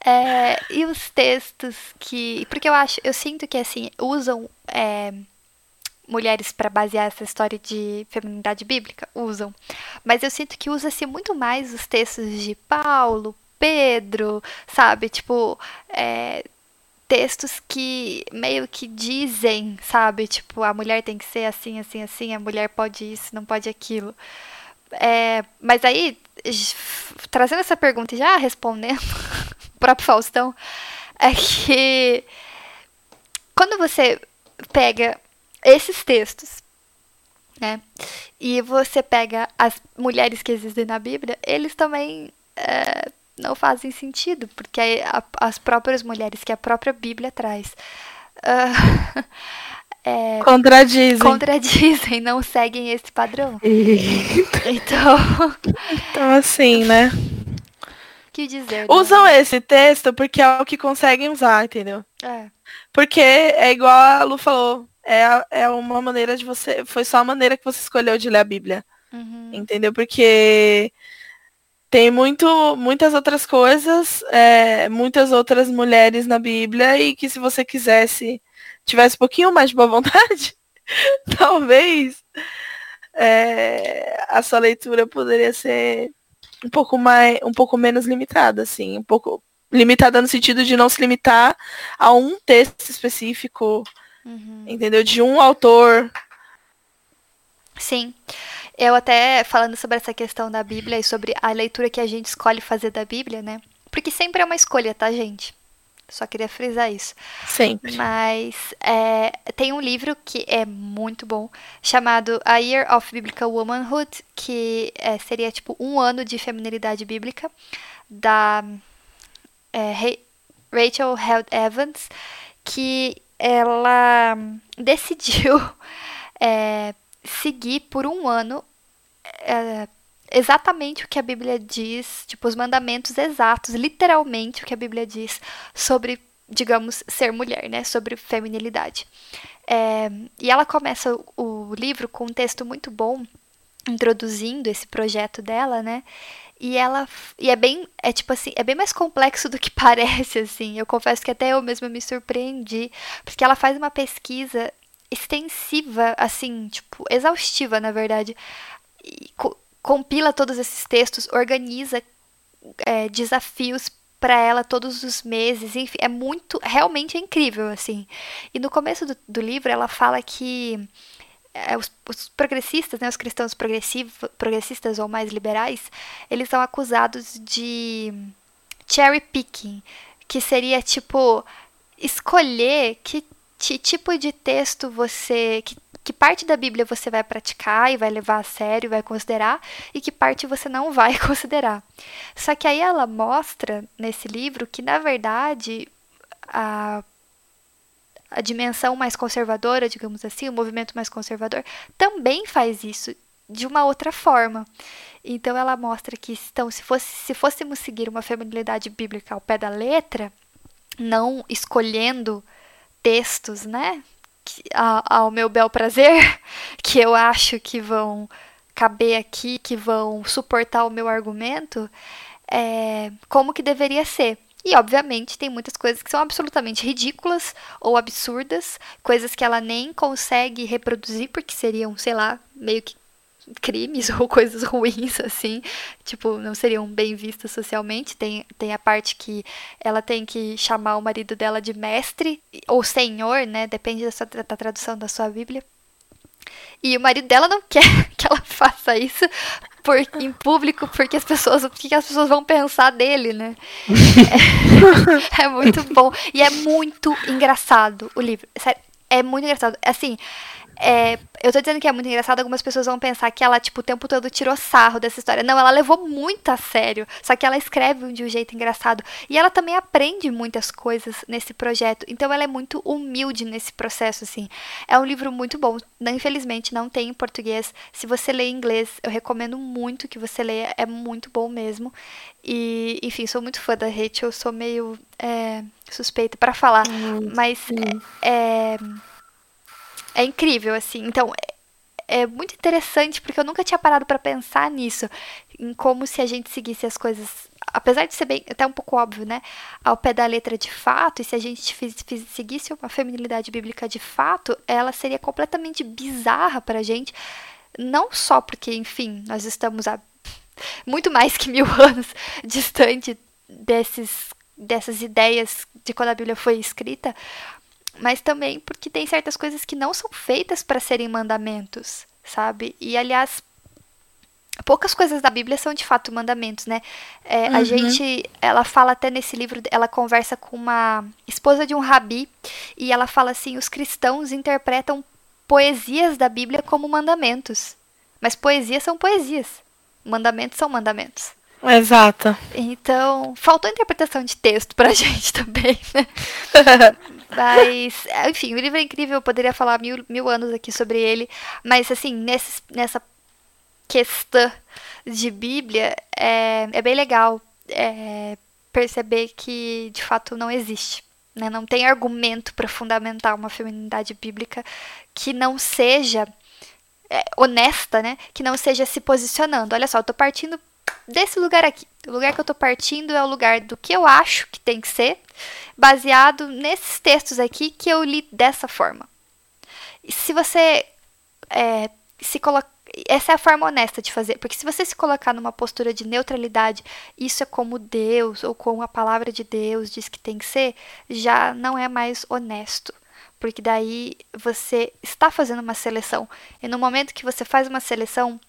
é, e os textos que. Porque eu acho, eu sinto que assim, usam. É, mulheres para basear essa história de feminidade bíblica? Usam. Mas eu sinto que usa-se muito mais os textos de Paulo, Pedro, sabe? Tipo, é, textos que meio que dizem, sabe? Tipo, a mulher tem que ser assim, assim, assim, a mulher pode isso, não pode aquilo. É, mas aí, trazendo essa pergunta e já respondendo, o próprio Faustão, é que quando você pega esses textos, né? E você pega as mulheres que existem na Bíblia, eles também é, não fazem sentido, porque a, as próprias mulheres que a própria Bíblia traz uh, é, contradizem. contradizem, não seguem esse padrão. então, então assim, né? Que dizer? Né? Usam esse texto porque é o que conseguem usar, entendeu? É. Porque é igual a Lu falou, é, é uma maneira de você. Foi só a maneira que você escolheu de ler a Bíblia. Uhum. Entendeu? Porque tem muito, muitas outras coisas, é, muitas outras mulheres na Bíblia, e que se você quisesse, tivesse um pouquinho mais de boa vontade, talvez é, a sua leitura poderia ser um pouco mais, um pouco menos limitada, assim, um pouco limitada no sentido de não se limitar a um texto específico Uhum. Entendeu? De um autor. Sim. Eu até falando sobre essa questão da Bíblia e sobre a leitura que a gente escolhe fazer da Bíblia, né? Porque sempre é uma escolha, tá, gente? Só queria frisar isso. Sempre. Mas é, tem um livro que é muito bom, chamado A Year of Biblical Womanhood, que é, seria tipo um ano de feminilidade bíblica, da é, Rachel Held Evans, que ela decidiu é, seguir por um ano é, exatamente o que a Bíblia diz, tipo, os mandamentos exatos, literalmente o que a Bíblia diz sobre, digamos, ser mulher, né? Sobre feminilidade. É, e ela começa o, o livro com um texto muito bom, introduzindo esse projeto dela, né? E ela. E é bem. É tipo assim, é bem mais complexo do que parece, assim. Eu confesso que até eu mesma me surpreendi. Porque ela faz uma pesquisa extensiva, assim, tipo, exaustiva, na verdade. E compila todos esses textos, organiza é, desafios para ela todos os meses, enfim, é muito, realmente é incrível, assim. E no começo do, do livro ela fala que é, os, os, progressistas, né, os cristãos progressistas ou mais liberais, eles são acusados de cherry picking, que seria tipo escolher que, tipo de texto você, que, que parte da Bíblia você vai praticar e vai levar a sério, vai considerar, e que parte você não vai considerar. Só que aí ela mostra nesse livro que, na verdade, a a dimensão mais conservadora, digamos assim, o movimento mais conservador, também faz isso de uma outra forma. Então ela mostra que então, se, fosse, se fôssemos seguir uma feminilidade bíblica ao pé da letra, não escolhendo textos, né, que, ao meu bel prazer, que eu acho que vão caber aqui, que vão suportar o meu argumento, é, como que deveria ser. E, obviamente, tem muitas coisas que são absolutamente ridículas ou absurdas, coisas que ela nem consegue reproduzir porque seriam, sei lá, meio que crimes ou coisas ruins, assim, tipo, não seriam bem vistas socialmente. Tem, tem a parte que ela tem que chamar o marido dela de mestre ou senhor, né? Depende da, sua, da tradução da sua Bíblia. E o marido dela não quer que ela faça isso por, em público, porque as pessoas, porque as pessoas vão pensar dele, né? É, é muito bom. E é muito engraçado o livro. Sério, é muito engraçado. Assim, é, eu tô dizendo que é muito engraçado, algumas pessoas vão pensar que ela, tipo, o tempo todo tirou sarro dessa história. Não, ela levou muito a sério. Só que ela escreve de um jeito engraçado. E ela também aprende muitas coisas nesse projeto. Então ela é muito humilde nesse processo, assim. É um livro muito bom. Infelizmente, não tem em português. Se você lê em inglês, eu recomendo muito que você leia. É muito bom mesmo. E, enfim, sou muito fã da Rachel. Sou meio é, suspeita para falar. Hum, mas é, é é incrível, assim. Então, é, é muito interessante porque eu nunca tinha parado para pensar nisso, em como se a gente seguisse as coisas, apesar de ser bem, até um pouco óbvio, né, ao pé da letra de fato, e se a gente fiz, fiz, seguisse uma feminilidade bíblica de fato, ela seria completamente bizarra pra gente, não só porque, enfim, nós estamos a muito mais que mil anos distante desses dessas ideias de quando a Bíblia foi escrita, mas também porque tem certas coisas que não são feitas para serem mandamentos, sabe? E aliás, poucas coisas da Bíblia são de fato mandamentos, né? É, uhum. A gente, ela fala até nesse livro, ela conversa com uma esposa de um rabi e ela fala assim: os cristãos interpretam poesias da Bíblia como mandamentos, mas poesias são poesias, mandamentos são mandamentos. Exato. Então, faltou interpretação de texto pra gente também, né? mas, enfim, o livro é incrível, eu poderia falar mil, mil anos aqui sobre ele. Mas, assim, nesse, nessa questão de Bíblia, é, é bem legal é, perceber que, de fato, não existe. Né? Não tem argumento para fundamentar uma feminidade bíblica que não seja é, honesta, né? Que não seja se posicionando. Olha só, eu tô partindo desse lugar aqui. O lugar que eu tô partindo é o lugar do que eu acho que tem que ser, baseado nesses textos aqui que eu li dessa forma. E se você é, se coloca essa é a forma honesta de fazer, porque se você se colocar numa postura de neutralidade, isso é como Deus ou como a palavra de Deus diz que tem que ser, já não é mais honesto. Porque daí você está fazendo uma seleção. E no momento que você faz uma seleção,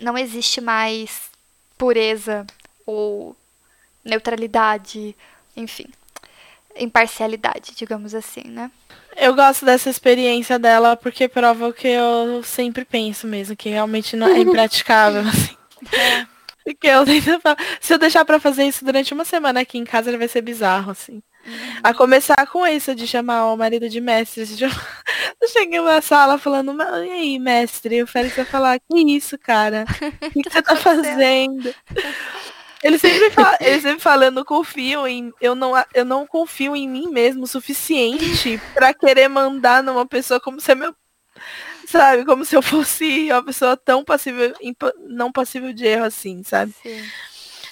não existe mais pureza ou neutralidade, enfim, imparcialidade, digamos assim, né? Eu gosto dessa experiência dela porque prova o que eu sempre penso mesmo, que realmente não é impraticável, assim. É. Porque eu tento falar, se eu deixar para fazer isso durante uma semana aqui em casa, ele vai ser bizarro, assim. Uhum. A começar com isso de chamar o marido de mestre. Eu cheguei na sala falando, e aí, mestre? O Félix vai falar, que isso, cara? O que, que, você tá fazendo? Ele sempre, fala, ele sempre fala, eu não confio em. Eu não, eu não confio em mim mesmo o suficiente para querer mandar numa pessoa como se meu. Sabe, como se eu fosse uma pessoa tão passível, não passível de erro assim, sabe? Sim.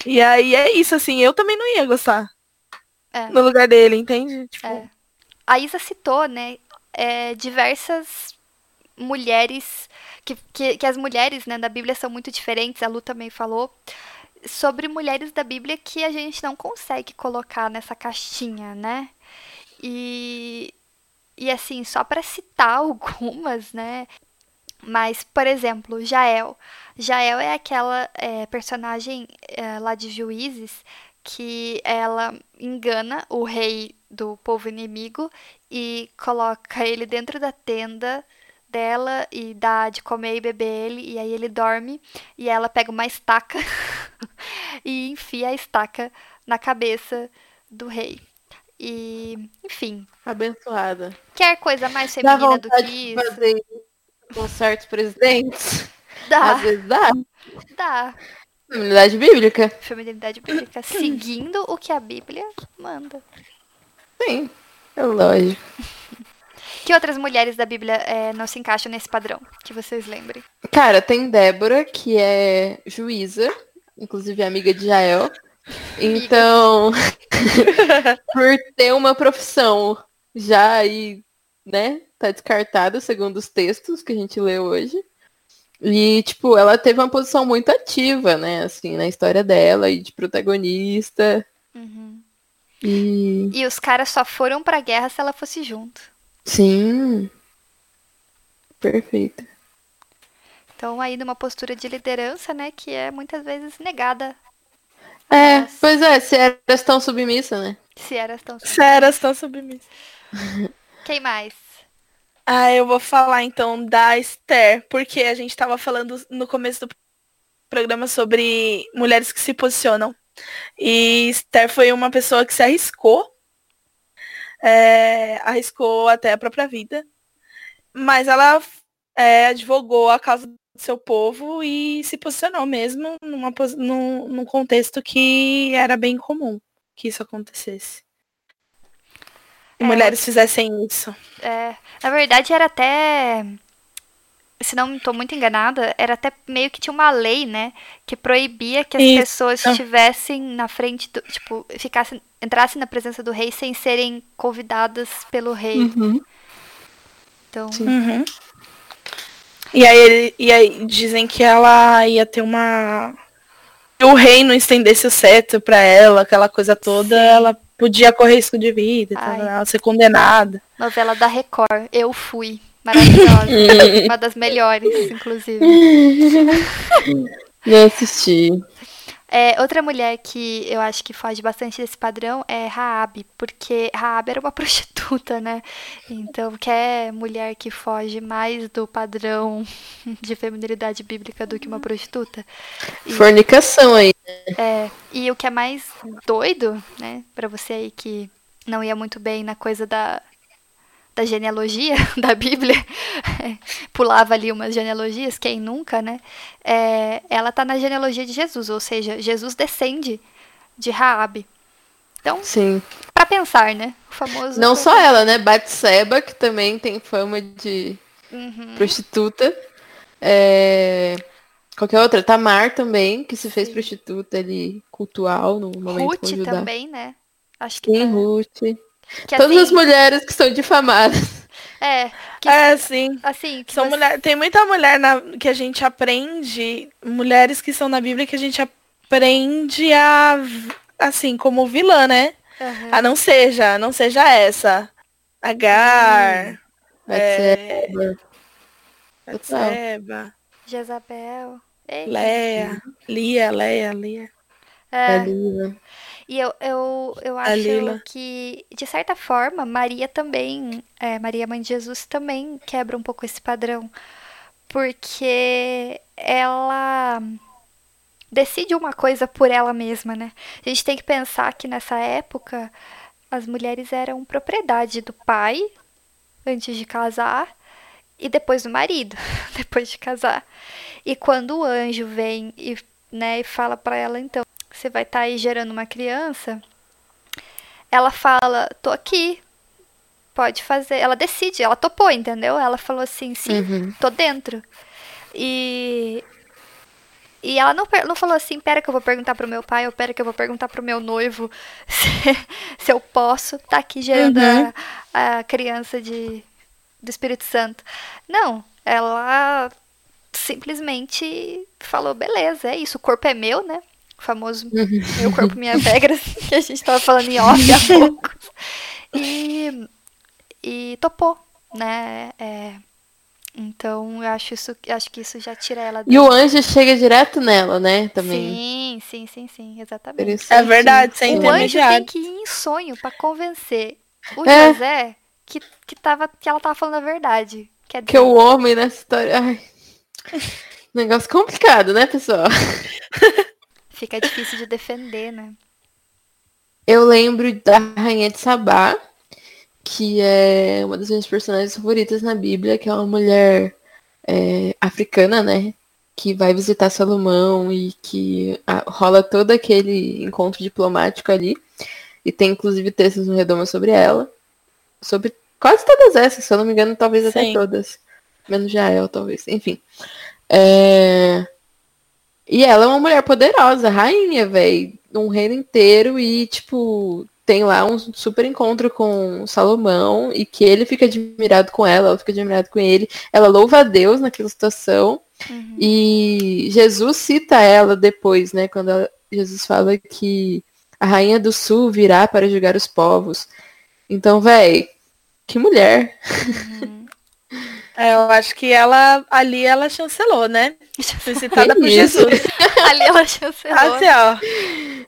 E aí é isso, assim, eu também não ia gostar. É. No lugar dele, entende? Tipo... É. A Isa citou, né, é, diversas mulheres, que, que, que, as mulheres né, da Bíblia são muito diferentes, a Lu também falou, sobre mulheres da Bíblia que a gente não consegue colocar nessa caixinha, né? E, e assim, só para citar algumas, né? Mas, por exemplo, Jael. Jael é aquela é, personagem é, lá de Juízes que ela engana o rei do povo inimigo e coloca ele dentro da tenda dela e dá de comer e beber ele e aí ele dorme e ela pega uma estaca e enfia a estaca na cabeça do rei. E, enfim. Abençoada. Quer coisa mais feminina do que isso? Fazer com certos presidentes? Dá. Às vezes dá. Dá. Feminilidade bíblica. Feminilidade bíblica, seguindo o que a Bíblia manda. Sim, é lógico. Que outras mulheres da Bíblia é, não se encaixam nesse padrão? Que vocês lembrem. Cara, tem Débora, que é juíza, inclusive amiga de Jael. Então, por ter uma profissão já aí, né, tá descartada segundo os textos que a gente lê hoje. E, tipo, ela teve uma posição muito ativa, né, assim, na história dela e de protagonista. Uhum. E, E os caras só foram pra guerra se ela fosse junto. sim. Perfeito. Então, aí numa postura de liderança, né, que é muitas vezes negada É, pois é, se eras tão submissa, né? se eras tão. Seras tão submissas. Quem mais? Ah, eu vou falar então da Esther, porque a gente estava falando no começo do programa sobre mulheres que se posicionam. E Esther foi uma pessoa que se arriscou, é, arriscou até a própria vida, mas ela é, advogou a causa do seu povo e se posicionou mesmo numa, num, num contexto que era bem comum que isso acontecesse. E É, mulheres fizessem isso. É, na verdade, era até. Se não estou muito enganada, era até meio que tinha uma lei, né? Que proibia que as Isso. pessoas estivessem na frente do. Tipo, ficassem, entrassem na presença do rei sem serem convidadas pelo rei. Uhum. Então, Uhum. E aí, e aí dizem que ela ia ter uma. Se o rei não estendesse o cetro pra ela, aquela coisa toda, ela podia correr risco de vida, e tal, Ai. ela ser condenada. novela da Record, Eu Fui. Maravilhosa. uma das melhores, inclusive. Não assisti. É, outra mulher que eu acho que foge bastante desse padrão é Raab, porque Raab era uma prostituta, né? Então, quer mulher que foge mais do padrão de feminilidade bíblica do que uma prostituta? E, Fornicação aí. é, e o que é mais doido, né, Pra você aí que não ia muito bem na coisa da da genealogia da Bíblia, pulava ali umas genealogias, quem nunca, né? É, ela tá na genealogia de Jesus, ou seja, Jesus descende de Raabe. Então, Sim. pra pensar, né? O famoso. Não só ela, né? Batseba, que também tem fama de Uhum. prostituta. É... Qualquer outra. Tamar também, que se fez Sim. prostituta ali, cultual, no momento Ruth também, né? Acho que, Sim, tá- Ruth. Que Todas assim, as mulheres que são difamadas. É, que, É, sim. assim, que São você- mulher, tem muita mulher na- que a gente aprende, mulheres que são na Bíblia que a gente aprende a, assim, como vilã, né? Aham. A não seja, não seja essa. Agar, é, Batseba. Jezabel. Leia, Lia, Leia, Lia. É. Dalila. E eu, eu, eu acho que, de certa forma, Maria também, é, Maria, mãe de Jesus, também quebra um pouco esse padrão. Porque ela decide uma coisa por ela mesma, né? A gente tem que pensar que nessa época as mulheres eram propriedade do pai antes de casar e depois do marido, depois de casar. E quando o anjo vem e, né, e fala pra ela, então, você vai estar aí gerando uma criança, ela fala, tô aqui, pode fazer. Ela decide, ela topou, entendeu? Ela falou assim, sim, Uhum. tô dentro. E e ela não, não falou assim, pera que eu vou perguntar pro meu pai, ou pera que eu vou perguntar pro meu noivo se, se eu posso tá aqui gerando Uhum. a, a criança de, do Espírito Santo. Não, ela simplesmente falou, beleza, é isso, o corpo é meu, né? O famoso meu corpo, minhas regras, que a gente tava falando em off há pouco. E, e topou, né? É, então, eu acho, isso, eu acho que isso já tira ela do... E o anjo chega direto nela, né? Também. Sim, sim, sim, sim, exatamente. É verdade, sem O anjo tem que ir em sonho pra convencer o É. José que, que, tava, que ela tava falando a verdade. Quer Que o homem nessa história. Ai. Negócio complicado, né, pessoal? Fica difícil de defender, né? Eu lembro da Rainha de Sabá, que é uma das minhas personagens favoritas na Bíblia, que é uma mulher é, africana, né? Que vai visitar Salomão e que ah, rola todo aquele encontro diplomático ali. E tem inclusive textos no Redoma sobre ela. Sobre quase todas essas, se eu não me engano, talvez até Sim. todas. Menos Jael, talvez. Enfim. É, E ela é uma mulher poderosa, rainha, velho. um reino inteiro e, tipo, tem lá um super encontro com Salomão e que ele fica admirado com ela, ela fica admirada com ele. Ela louva a Deus naquela situação. Uhum. E Jesus cita ela depois, né? Quando ela, Jesus fala que a rainha do sul virá para julgar os povos. Então, véi, que mulher. Uhum. É, eu acho que ela ali ela chancelou, né? Foi citada por Jesus. ali ela chancelou. Assim, ó.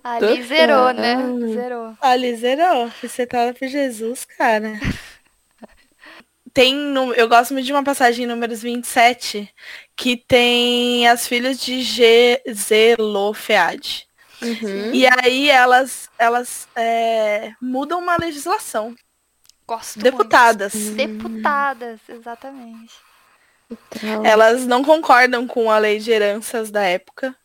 Ali zerou, né? Zerou. Ali zerou. Foi citada por Jesus, cara. Tem, eu gosto muito de uma passagem em números 27, que tem as filhas de Ge Zelofeade. Uhum. E aí elas, elas é, mudam uma legislação. Gosto Deputadas. Muito. Deputadas, exatamente. Então... Elas não concordam com a lei de heranças da época.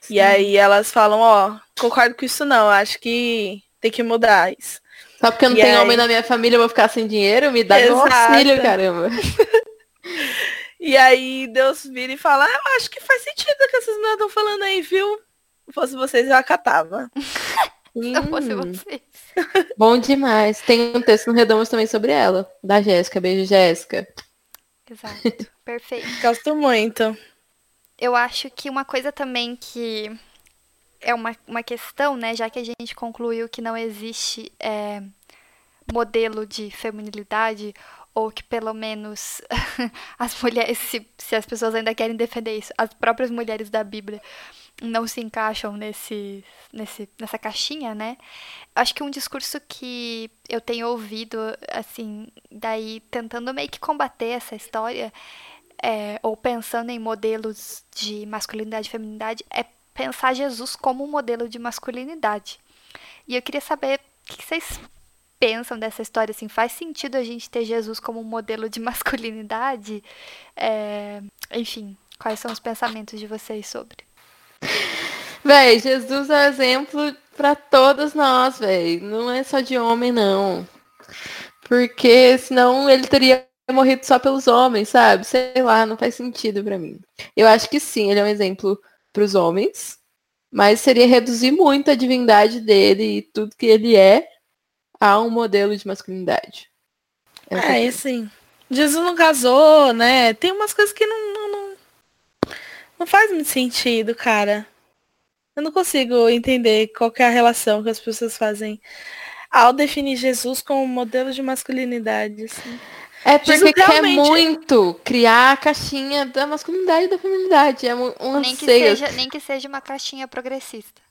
Sim. E aí elas falam, ó, concordo com isso não, acho que tem que mudar isso. Só porque não e tem aí... homem na minha família, eu vou ficar sem dinheiro, me dá um auxílio, caramba. e aí Deus vira e fala, ah, eu acho que faz sentido o que essas meninas estão falando aí, viu? Se fosse vocês, eu acatava. Se eu fosse vocês. Bom demais. Tem um texto no Redomos também sobre ela, da Jéssica. Beijo, Jéssica. Exato. Perfeito. Gosto muito. Eu acho que uma coisa também que é uma, uma questão, né? Já que a gente concluiu que não existe é, modelo de feminilidade, ou que pelo menos as mulheres, se, se as pessoas ainda querem defender isso, as próprias mulheres da Bíblia não se encaixam nesse, nesse, nessa caixinha, né? Acho que um discurso que eu tenho ouvido, assim, daí tentando meio que combater essa história, é, ou pensando em modelos de masculinidade e feminilidade, é pensar Jesus como um modelo de masculinidade. E eu queria saber o que vocês pensam dessa história, assim, faz sentido a gente ter Jesus como um modelo de masculinidade? É, enfim, quais são os pensamentos de vocês sobre? Véi, Jesus é um exemplo para todos nós, véi. Não é só de homem, não. Porque senão ele teria morrido só pelos homens, sabe? Sei lá, não faz sentido para mim. Eu acho que sim, ele é um exemplo para os homens, mas seria reduzir muito a divindade dele e tudo que ele é a um modelo de masculinidade. É, é assim. Jesus não casou, né? Tem umas coisas que não, não, não, faz muito sentido, cara. Eu não consigo entender qual é a relação que as pessoas fazem ao definir Jesus como modelo de masculinidade. Assim. É porque Jesus quer realmente... muito criar a caixinha da masculinidade e da feminilidade. É um nem que, seja, nem que seja uma caixinha progressista.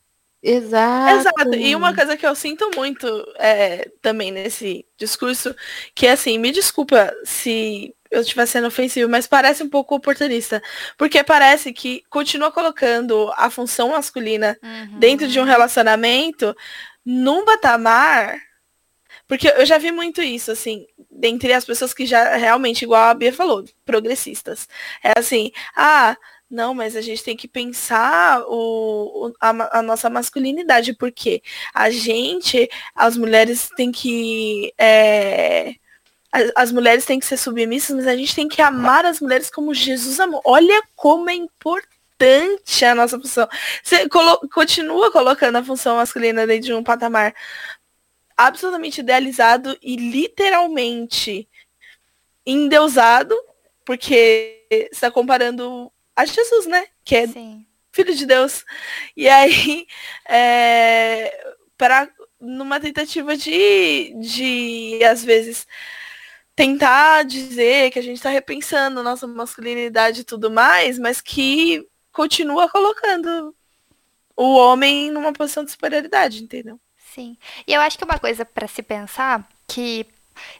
Exato. Exato. E uma coisa que eu sinto muito é, também nesse discurso, que é assim, me desculpa se eu estiver sendo ofensivo, mas parece um pouco oportunista. Porque parece que continua colocando a função masculina uhum. dentro de um relacionamento num patamar. Porque eu já vi muito isso, assim, dentre as pessoas que já realmente, igual a Bia falou, progressistas. É assim, ah, não, mas a gente tem que pensar o, a, a, nossa masculinidade, porque a gente, as mulheres têm que. É, as, as, mulheres têm que ser submissas, mas a gente tem que amar as mulheres como Jesus amou. Olha como é importante a nossa função. Você colo continua colocando a função masculina dentro de um patamar absolutamente idealizado e literalmente endeusado, porque está comparando a Jesus, né? Que é Sim. filho de Deus. E aí, é, para numa tentativa de, de, às vezes, tentar dizer que a gente está repensando nossa masculinidade e tudo mais, mas que continua colocando o homem numa posição de superioridade, entendeu? Sim. E eu acho que uma coisa para se pensar que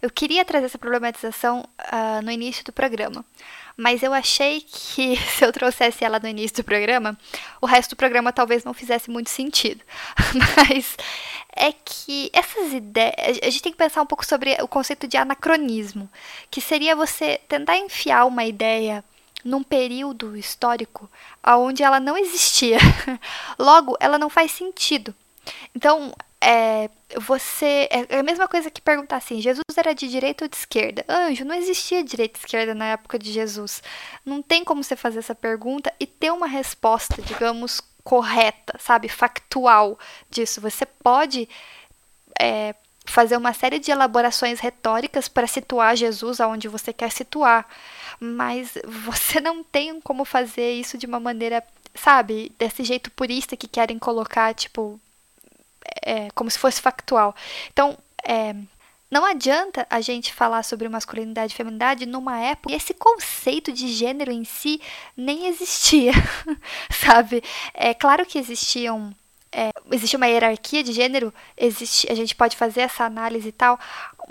eu queria trazer essa problematização uh, no início do programa. Mas eu achei que se eu trouxesse ela no início do programa, o resto do programa talvez não fizesse muito sentido. Mas é que essas ideias. A gente tem que pensar um pouco sobre o conceito de anacronismo, que seria você tentar enfiar uma ideia num período histórico onde ela não existia. Logo, ela não faz sentido. Então, é, você. É a mesma coisa que perguntar assim: Jesus era de direita ou de esquerda? Anjo, não existia direita e esquerda na época de Jesus. Não tem como você fazer essa pergunta e ter uma resposta, digamos, correta, sabe, factual disso. Você pode é, fazer uma série de elaborações retóricas para situar Jesus aonde você quer situar, mas você não tem como fazer isso de uma maneira, sabe, desse jeito purista que querem colocar, tipo, é, como se fosse factual. Então, é, não adianta a gente falar sobre masculinidade e feminidade numa época e esse conceito de gênero em si nem existia, sabe? É claro que existiam é, existe uma hierarquia de gênero, existe, a gente pode fazer essa análise e tal,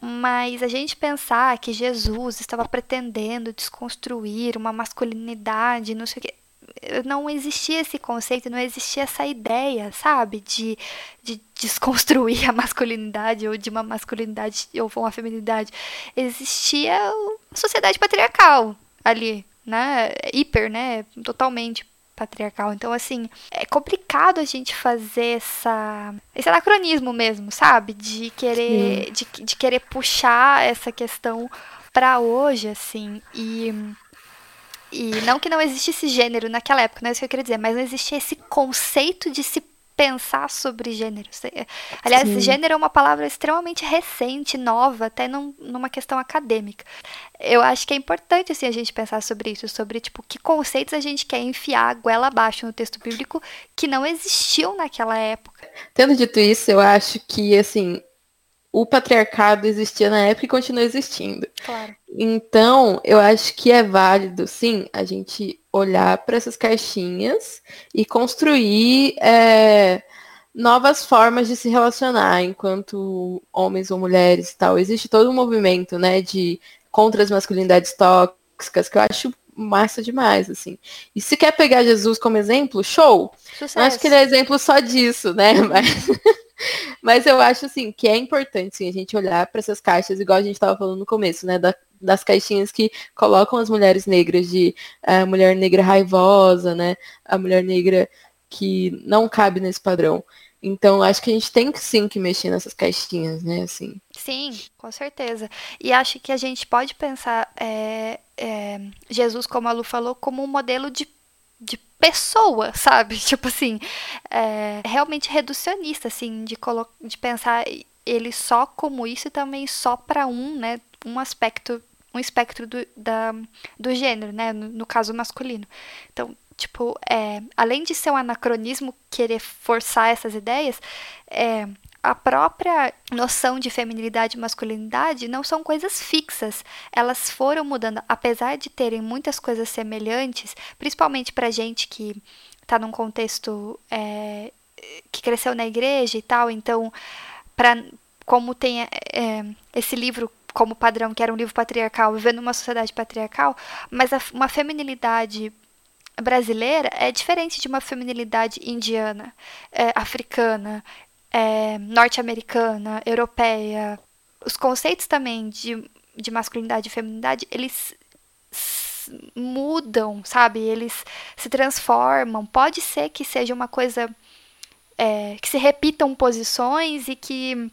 mas a gente pensar que Jesus estava pretendendo desconstruir uma masculinidade, não sei o que, não existia esse conceito, não existia essa ideia, sabe, de, de desconstruir a masculinidade ou de uma masculinidade ou uma feminidade. Existia uma sociedade patriarcal ali, né, hiper, né, totalmente patriarcal. Então, assim, é complicado a gente fazer essa, esse anacronismo mesmo, sabe? De querer, de, de querer puxar essa questão para hoje, assim. E, e não que não existisse gênero naquela época, não é isso que eu queria dizer, mas não existia esse conceito de se pensar sobre gênero. Aliás, Sim. gênero é uma palavra extremamente recente, nova, até num, numa questão acadêmica. Eu acho que é importante assim a gente pensar sobre isso, sobre tipo que conceitos a gente quer enfiar a goela abaixo no texto bíblico que não existiam naquela época. Tendo dito isso, eu acho que assim o patriarcado existia na época e continua existindo. Claro. Então, eu acho que é válido, sim, a gente olhar para essas caixinhas e construir é, novas formas de se relacionar enquanto homens ou mulheres e tal. Existe todo um movimento, né, de contra as masculinidades tóxicas que eu acho massa demais, assim. E se quer pegar Jesus como exemplo, show. Sucesso. Não acho que ele é exemplo só disso, né? Mas Mas eu acho assim que é importante sim, a gente olhar para essas caixas, igual a gente estava falando no começo, né? Da, das caixinhas que colocam as mulheres negras de a mulher negra raivosa, né? A mulher negra que não cabe nesse padrão. Então, acho que a gente tem que sim que mexer nessas caixinhas, né? Assim. Sim, com certeza. E acho que a gente pode pensar é, é, Jesus, como a Lu falou, como um modelo de de pessoa, sabe? Tipo assim, é, realmente reducionista, assim, de, de pensar ele só como isso e também só para um, né? Um aspecto, um espectro do, da, do gênero, né? No, no caso masculino. Então, tipo, é, além de ser um anacronismo querer forçar essas ideias, é, a própria noção de feminilidade e masculinidade não são coisas fixas. Elas foram mudando, apesar de terem muitas coisas semelhantes, principalmente para gente que está num contexto é, que cresceu na igreja e tal. Então, para como tem é, esse livro como padrão, que era um livro patriarcal, vivendo numa sociedade patriarcal, mas a, uma feminilidade brasileira é diferente de uma feminilidade indiana, é, africana, é, norte-americana, europeia, os conceitos também de, de masculinidade e feminidade, eles mudam, sabe? Eles se transformam. Pode ser que seja uma coisa é, que se repitam posições e que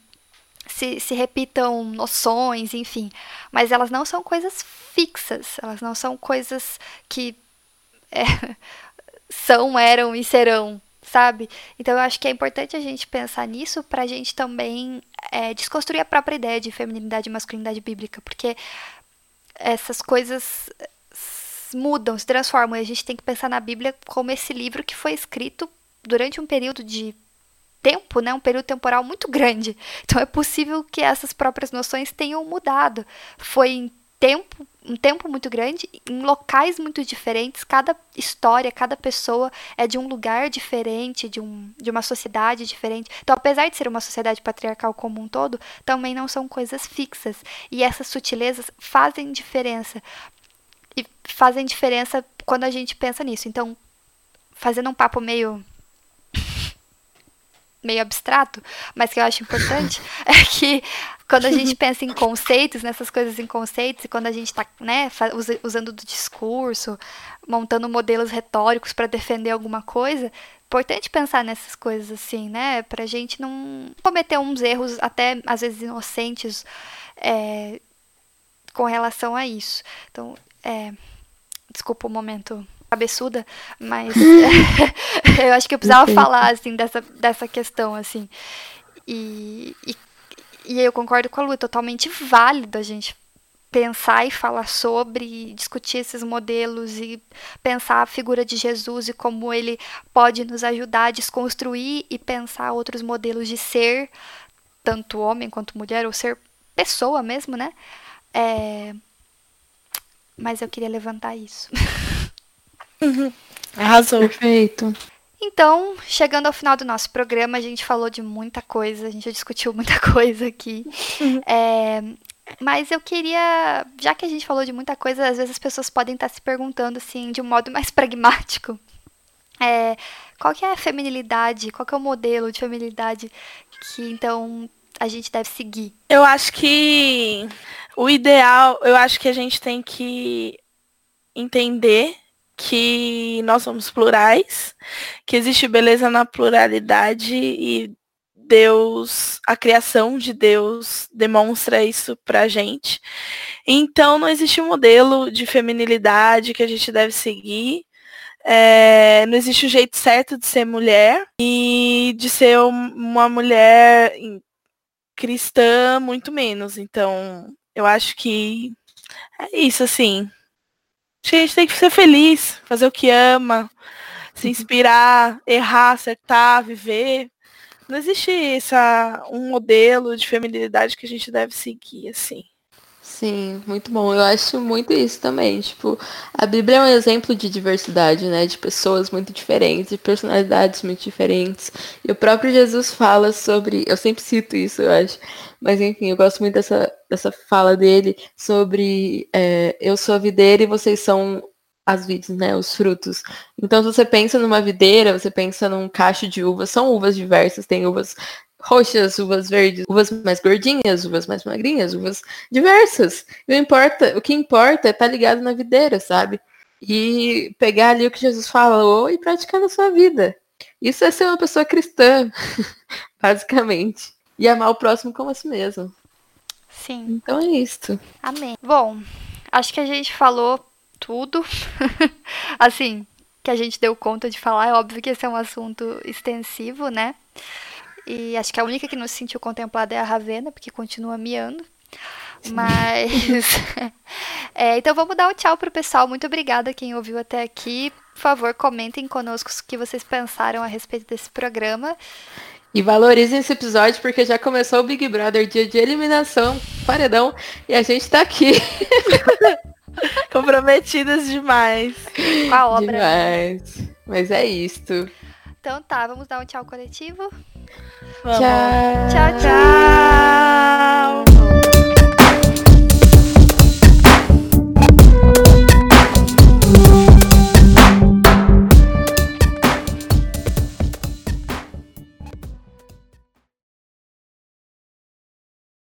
se, se repitam noções, enfim. Mas elas não são coisas fixas, elas não são coisas que é, são, eram e serão sabe? Então eu acho que é importante a gente pensar nisso para a gente também é, desconstruir a própria ideia de feminilidade e masculinidade bíblica, porque essas coisas mudam, se transformam, e a gente tem que pensar na Bíblia como esse livro que foi escrito durante um período de tempo, né, um período temporal muito grande. Então é possível que essas próprias noções tenham mudado. Foi tempo, um tempo muito grande, em locais muito diferentes, cada história, cada pessoa é de um lugar diferente, de, um, de uma sociedade diferente. Então, apesar de ser uma sociedade patriarcal como um todo, também não são coisas fixas. E essas sutilezas fazem diferença. E fazem diferença quando a gente pensa nisso. Então, fazendo um papo meio meio abstrato, mas que eu acho importante, é que quando a gente pensa em conceitos, nessas coisas em conceitos, e quando a gente está né, usando do discurso, montando modelos retóricos para defender alguma coisa, importante pensar nessas coisas assim, né? Pra gente não cometer uns erros, até às vezes inocentes, é, com relação a isso. Então, é, desculpa o momento cabeçuda, mas eu acho que eu precisava falar, assim, dessa, dessa questão, assim. E, e, e eu concordo com a Lu, é totalmente válido a gente pensar e falar sobre, discutir esses modelos e pensar a figura de Jesus e como ele pode nos ajudar a desconstruir e pensar outros modelos de ser, tanto homem quanto mulher, ou ser pessoa mesmo, né? É... Mas eu queria levantar isso. Uhum. Arrasou. Perfeito. Então, chegando ao final do nosso programa, a gente falou de muita coisa, a gente já discutiu muita coisa aqui. Uhum. É, mas eu queria, já que a gente falou de muita coisa, às vezes as pessoas podem estar se perguntando assim, de um modo mais pragmático. É, qual que é a feminilidade? Qual que é o modelo de feminilidade que então a gente deve seguir? Eu acho que o ideal, eu acho que a gente tem que entender que nós somos plurais, que existe beleza na pluralidade e Deus, a criação de Deus demonstra isso pra gente. Então não existe um modelo de feminilidade que a gente deve seguir. É, não existe o um jeito certo de ser mulher e de ser uma mulher cristã, muito menos. Então, eu acho que é isso, assim. A gente tem que ser feliz, fazer o que ama, se inspirar, errar, acertar, viver. Não existe essa, um modelo de feminilidade que a gente deve seguir, assim. Sim, muito bom. Eu acho muito isso também. Tipo, a Bíblia é um exemplo de diversidade, né? De pessoas muito diferentes, de personalidades muito diferentes. E o próprio Jesus fala sobre. Eu sempre cito isso, eu acho. Mas enfim, eu gosto muito dessa, dessa fala dele sobre é, eu sou a videira e vocês são as vides, né? Os frutos. Então, se você pensa numa videira, você pensa num cacho de uvas, são uvas diversas, tem uvas roxas, uvas verdes, uvas mais gordinhas, uvas mais magrinhas, uvas diversas. E o, importa, o que importa é estar tá ligado na videira, sabe? E pegar ali o que Jesus falou e praticar na sua vida. Isso é ser uma pessoa cristã, basicamente. E amar o próximo como a si mesmo. Sim. Então é isso. Amém. Bom, acho que a gente falou tudo. assim, que a gente deu conta de falar. É óbvio que esse é um assunto extensivo, né? E acho que a única que não se sentiu contemplada é a Ravena, porque continua miando. Mas. é, então vamos dar um tchau pro pessoal. Muito obrigada quem ouviu até aqui. Por favor, comentem conosco o que vocês pensaram a respeito desse programa. E valorizem esse episódio porque já começou o Big Brother, dia de eliminação, paredão, e a gente tá aqui. Comprometidas demais. Com a obra. Demais. Mas é isto. Então tá, vamos dar um tchau coletivo. Vamos. Tchau, tchau. tchau. tchau.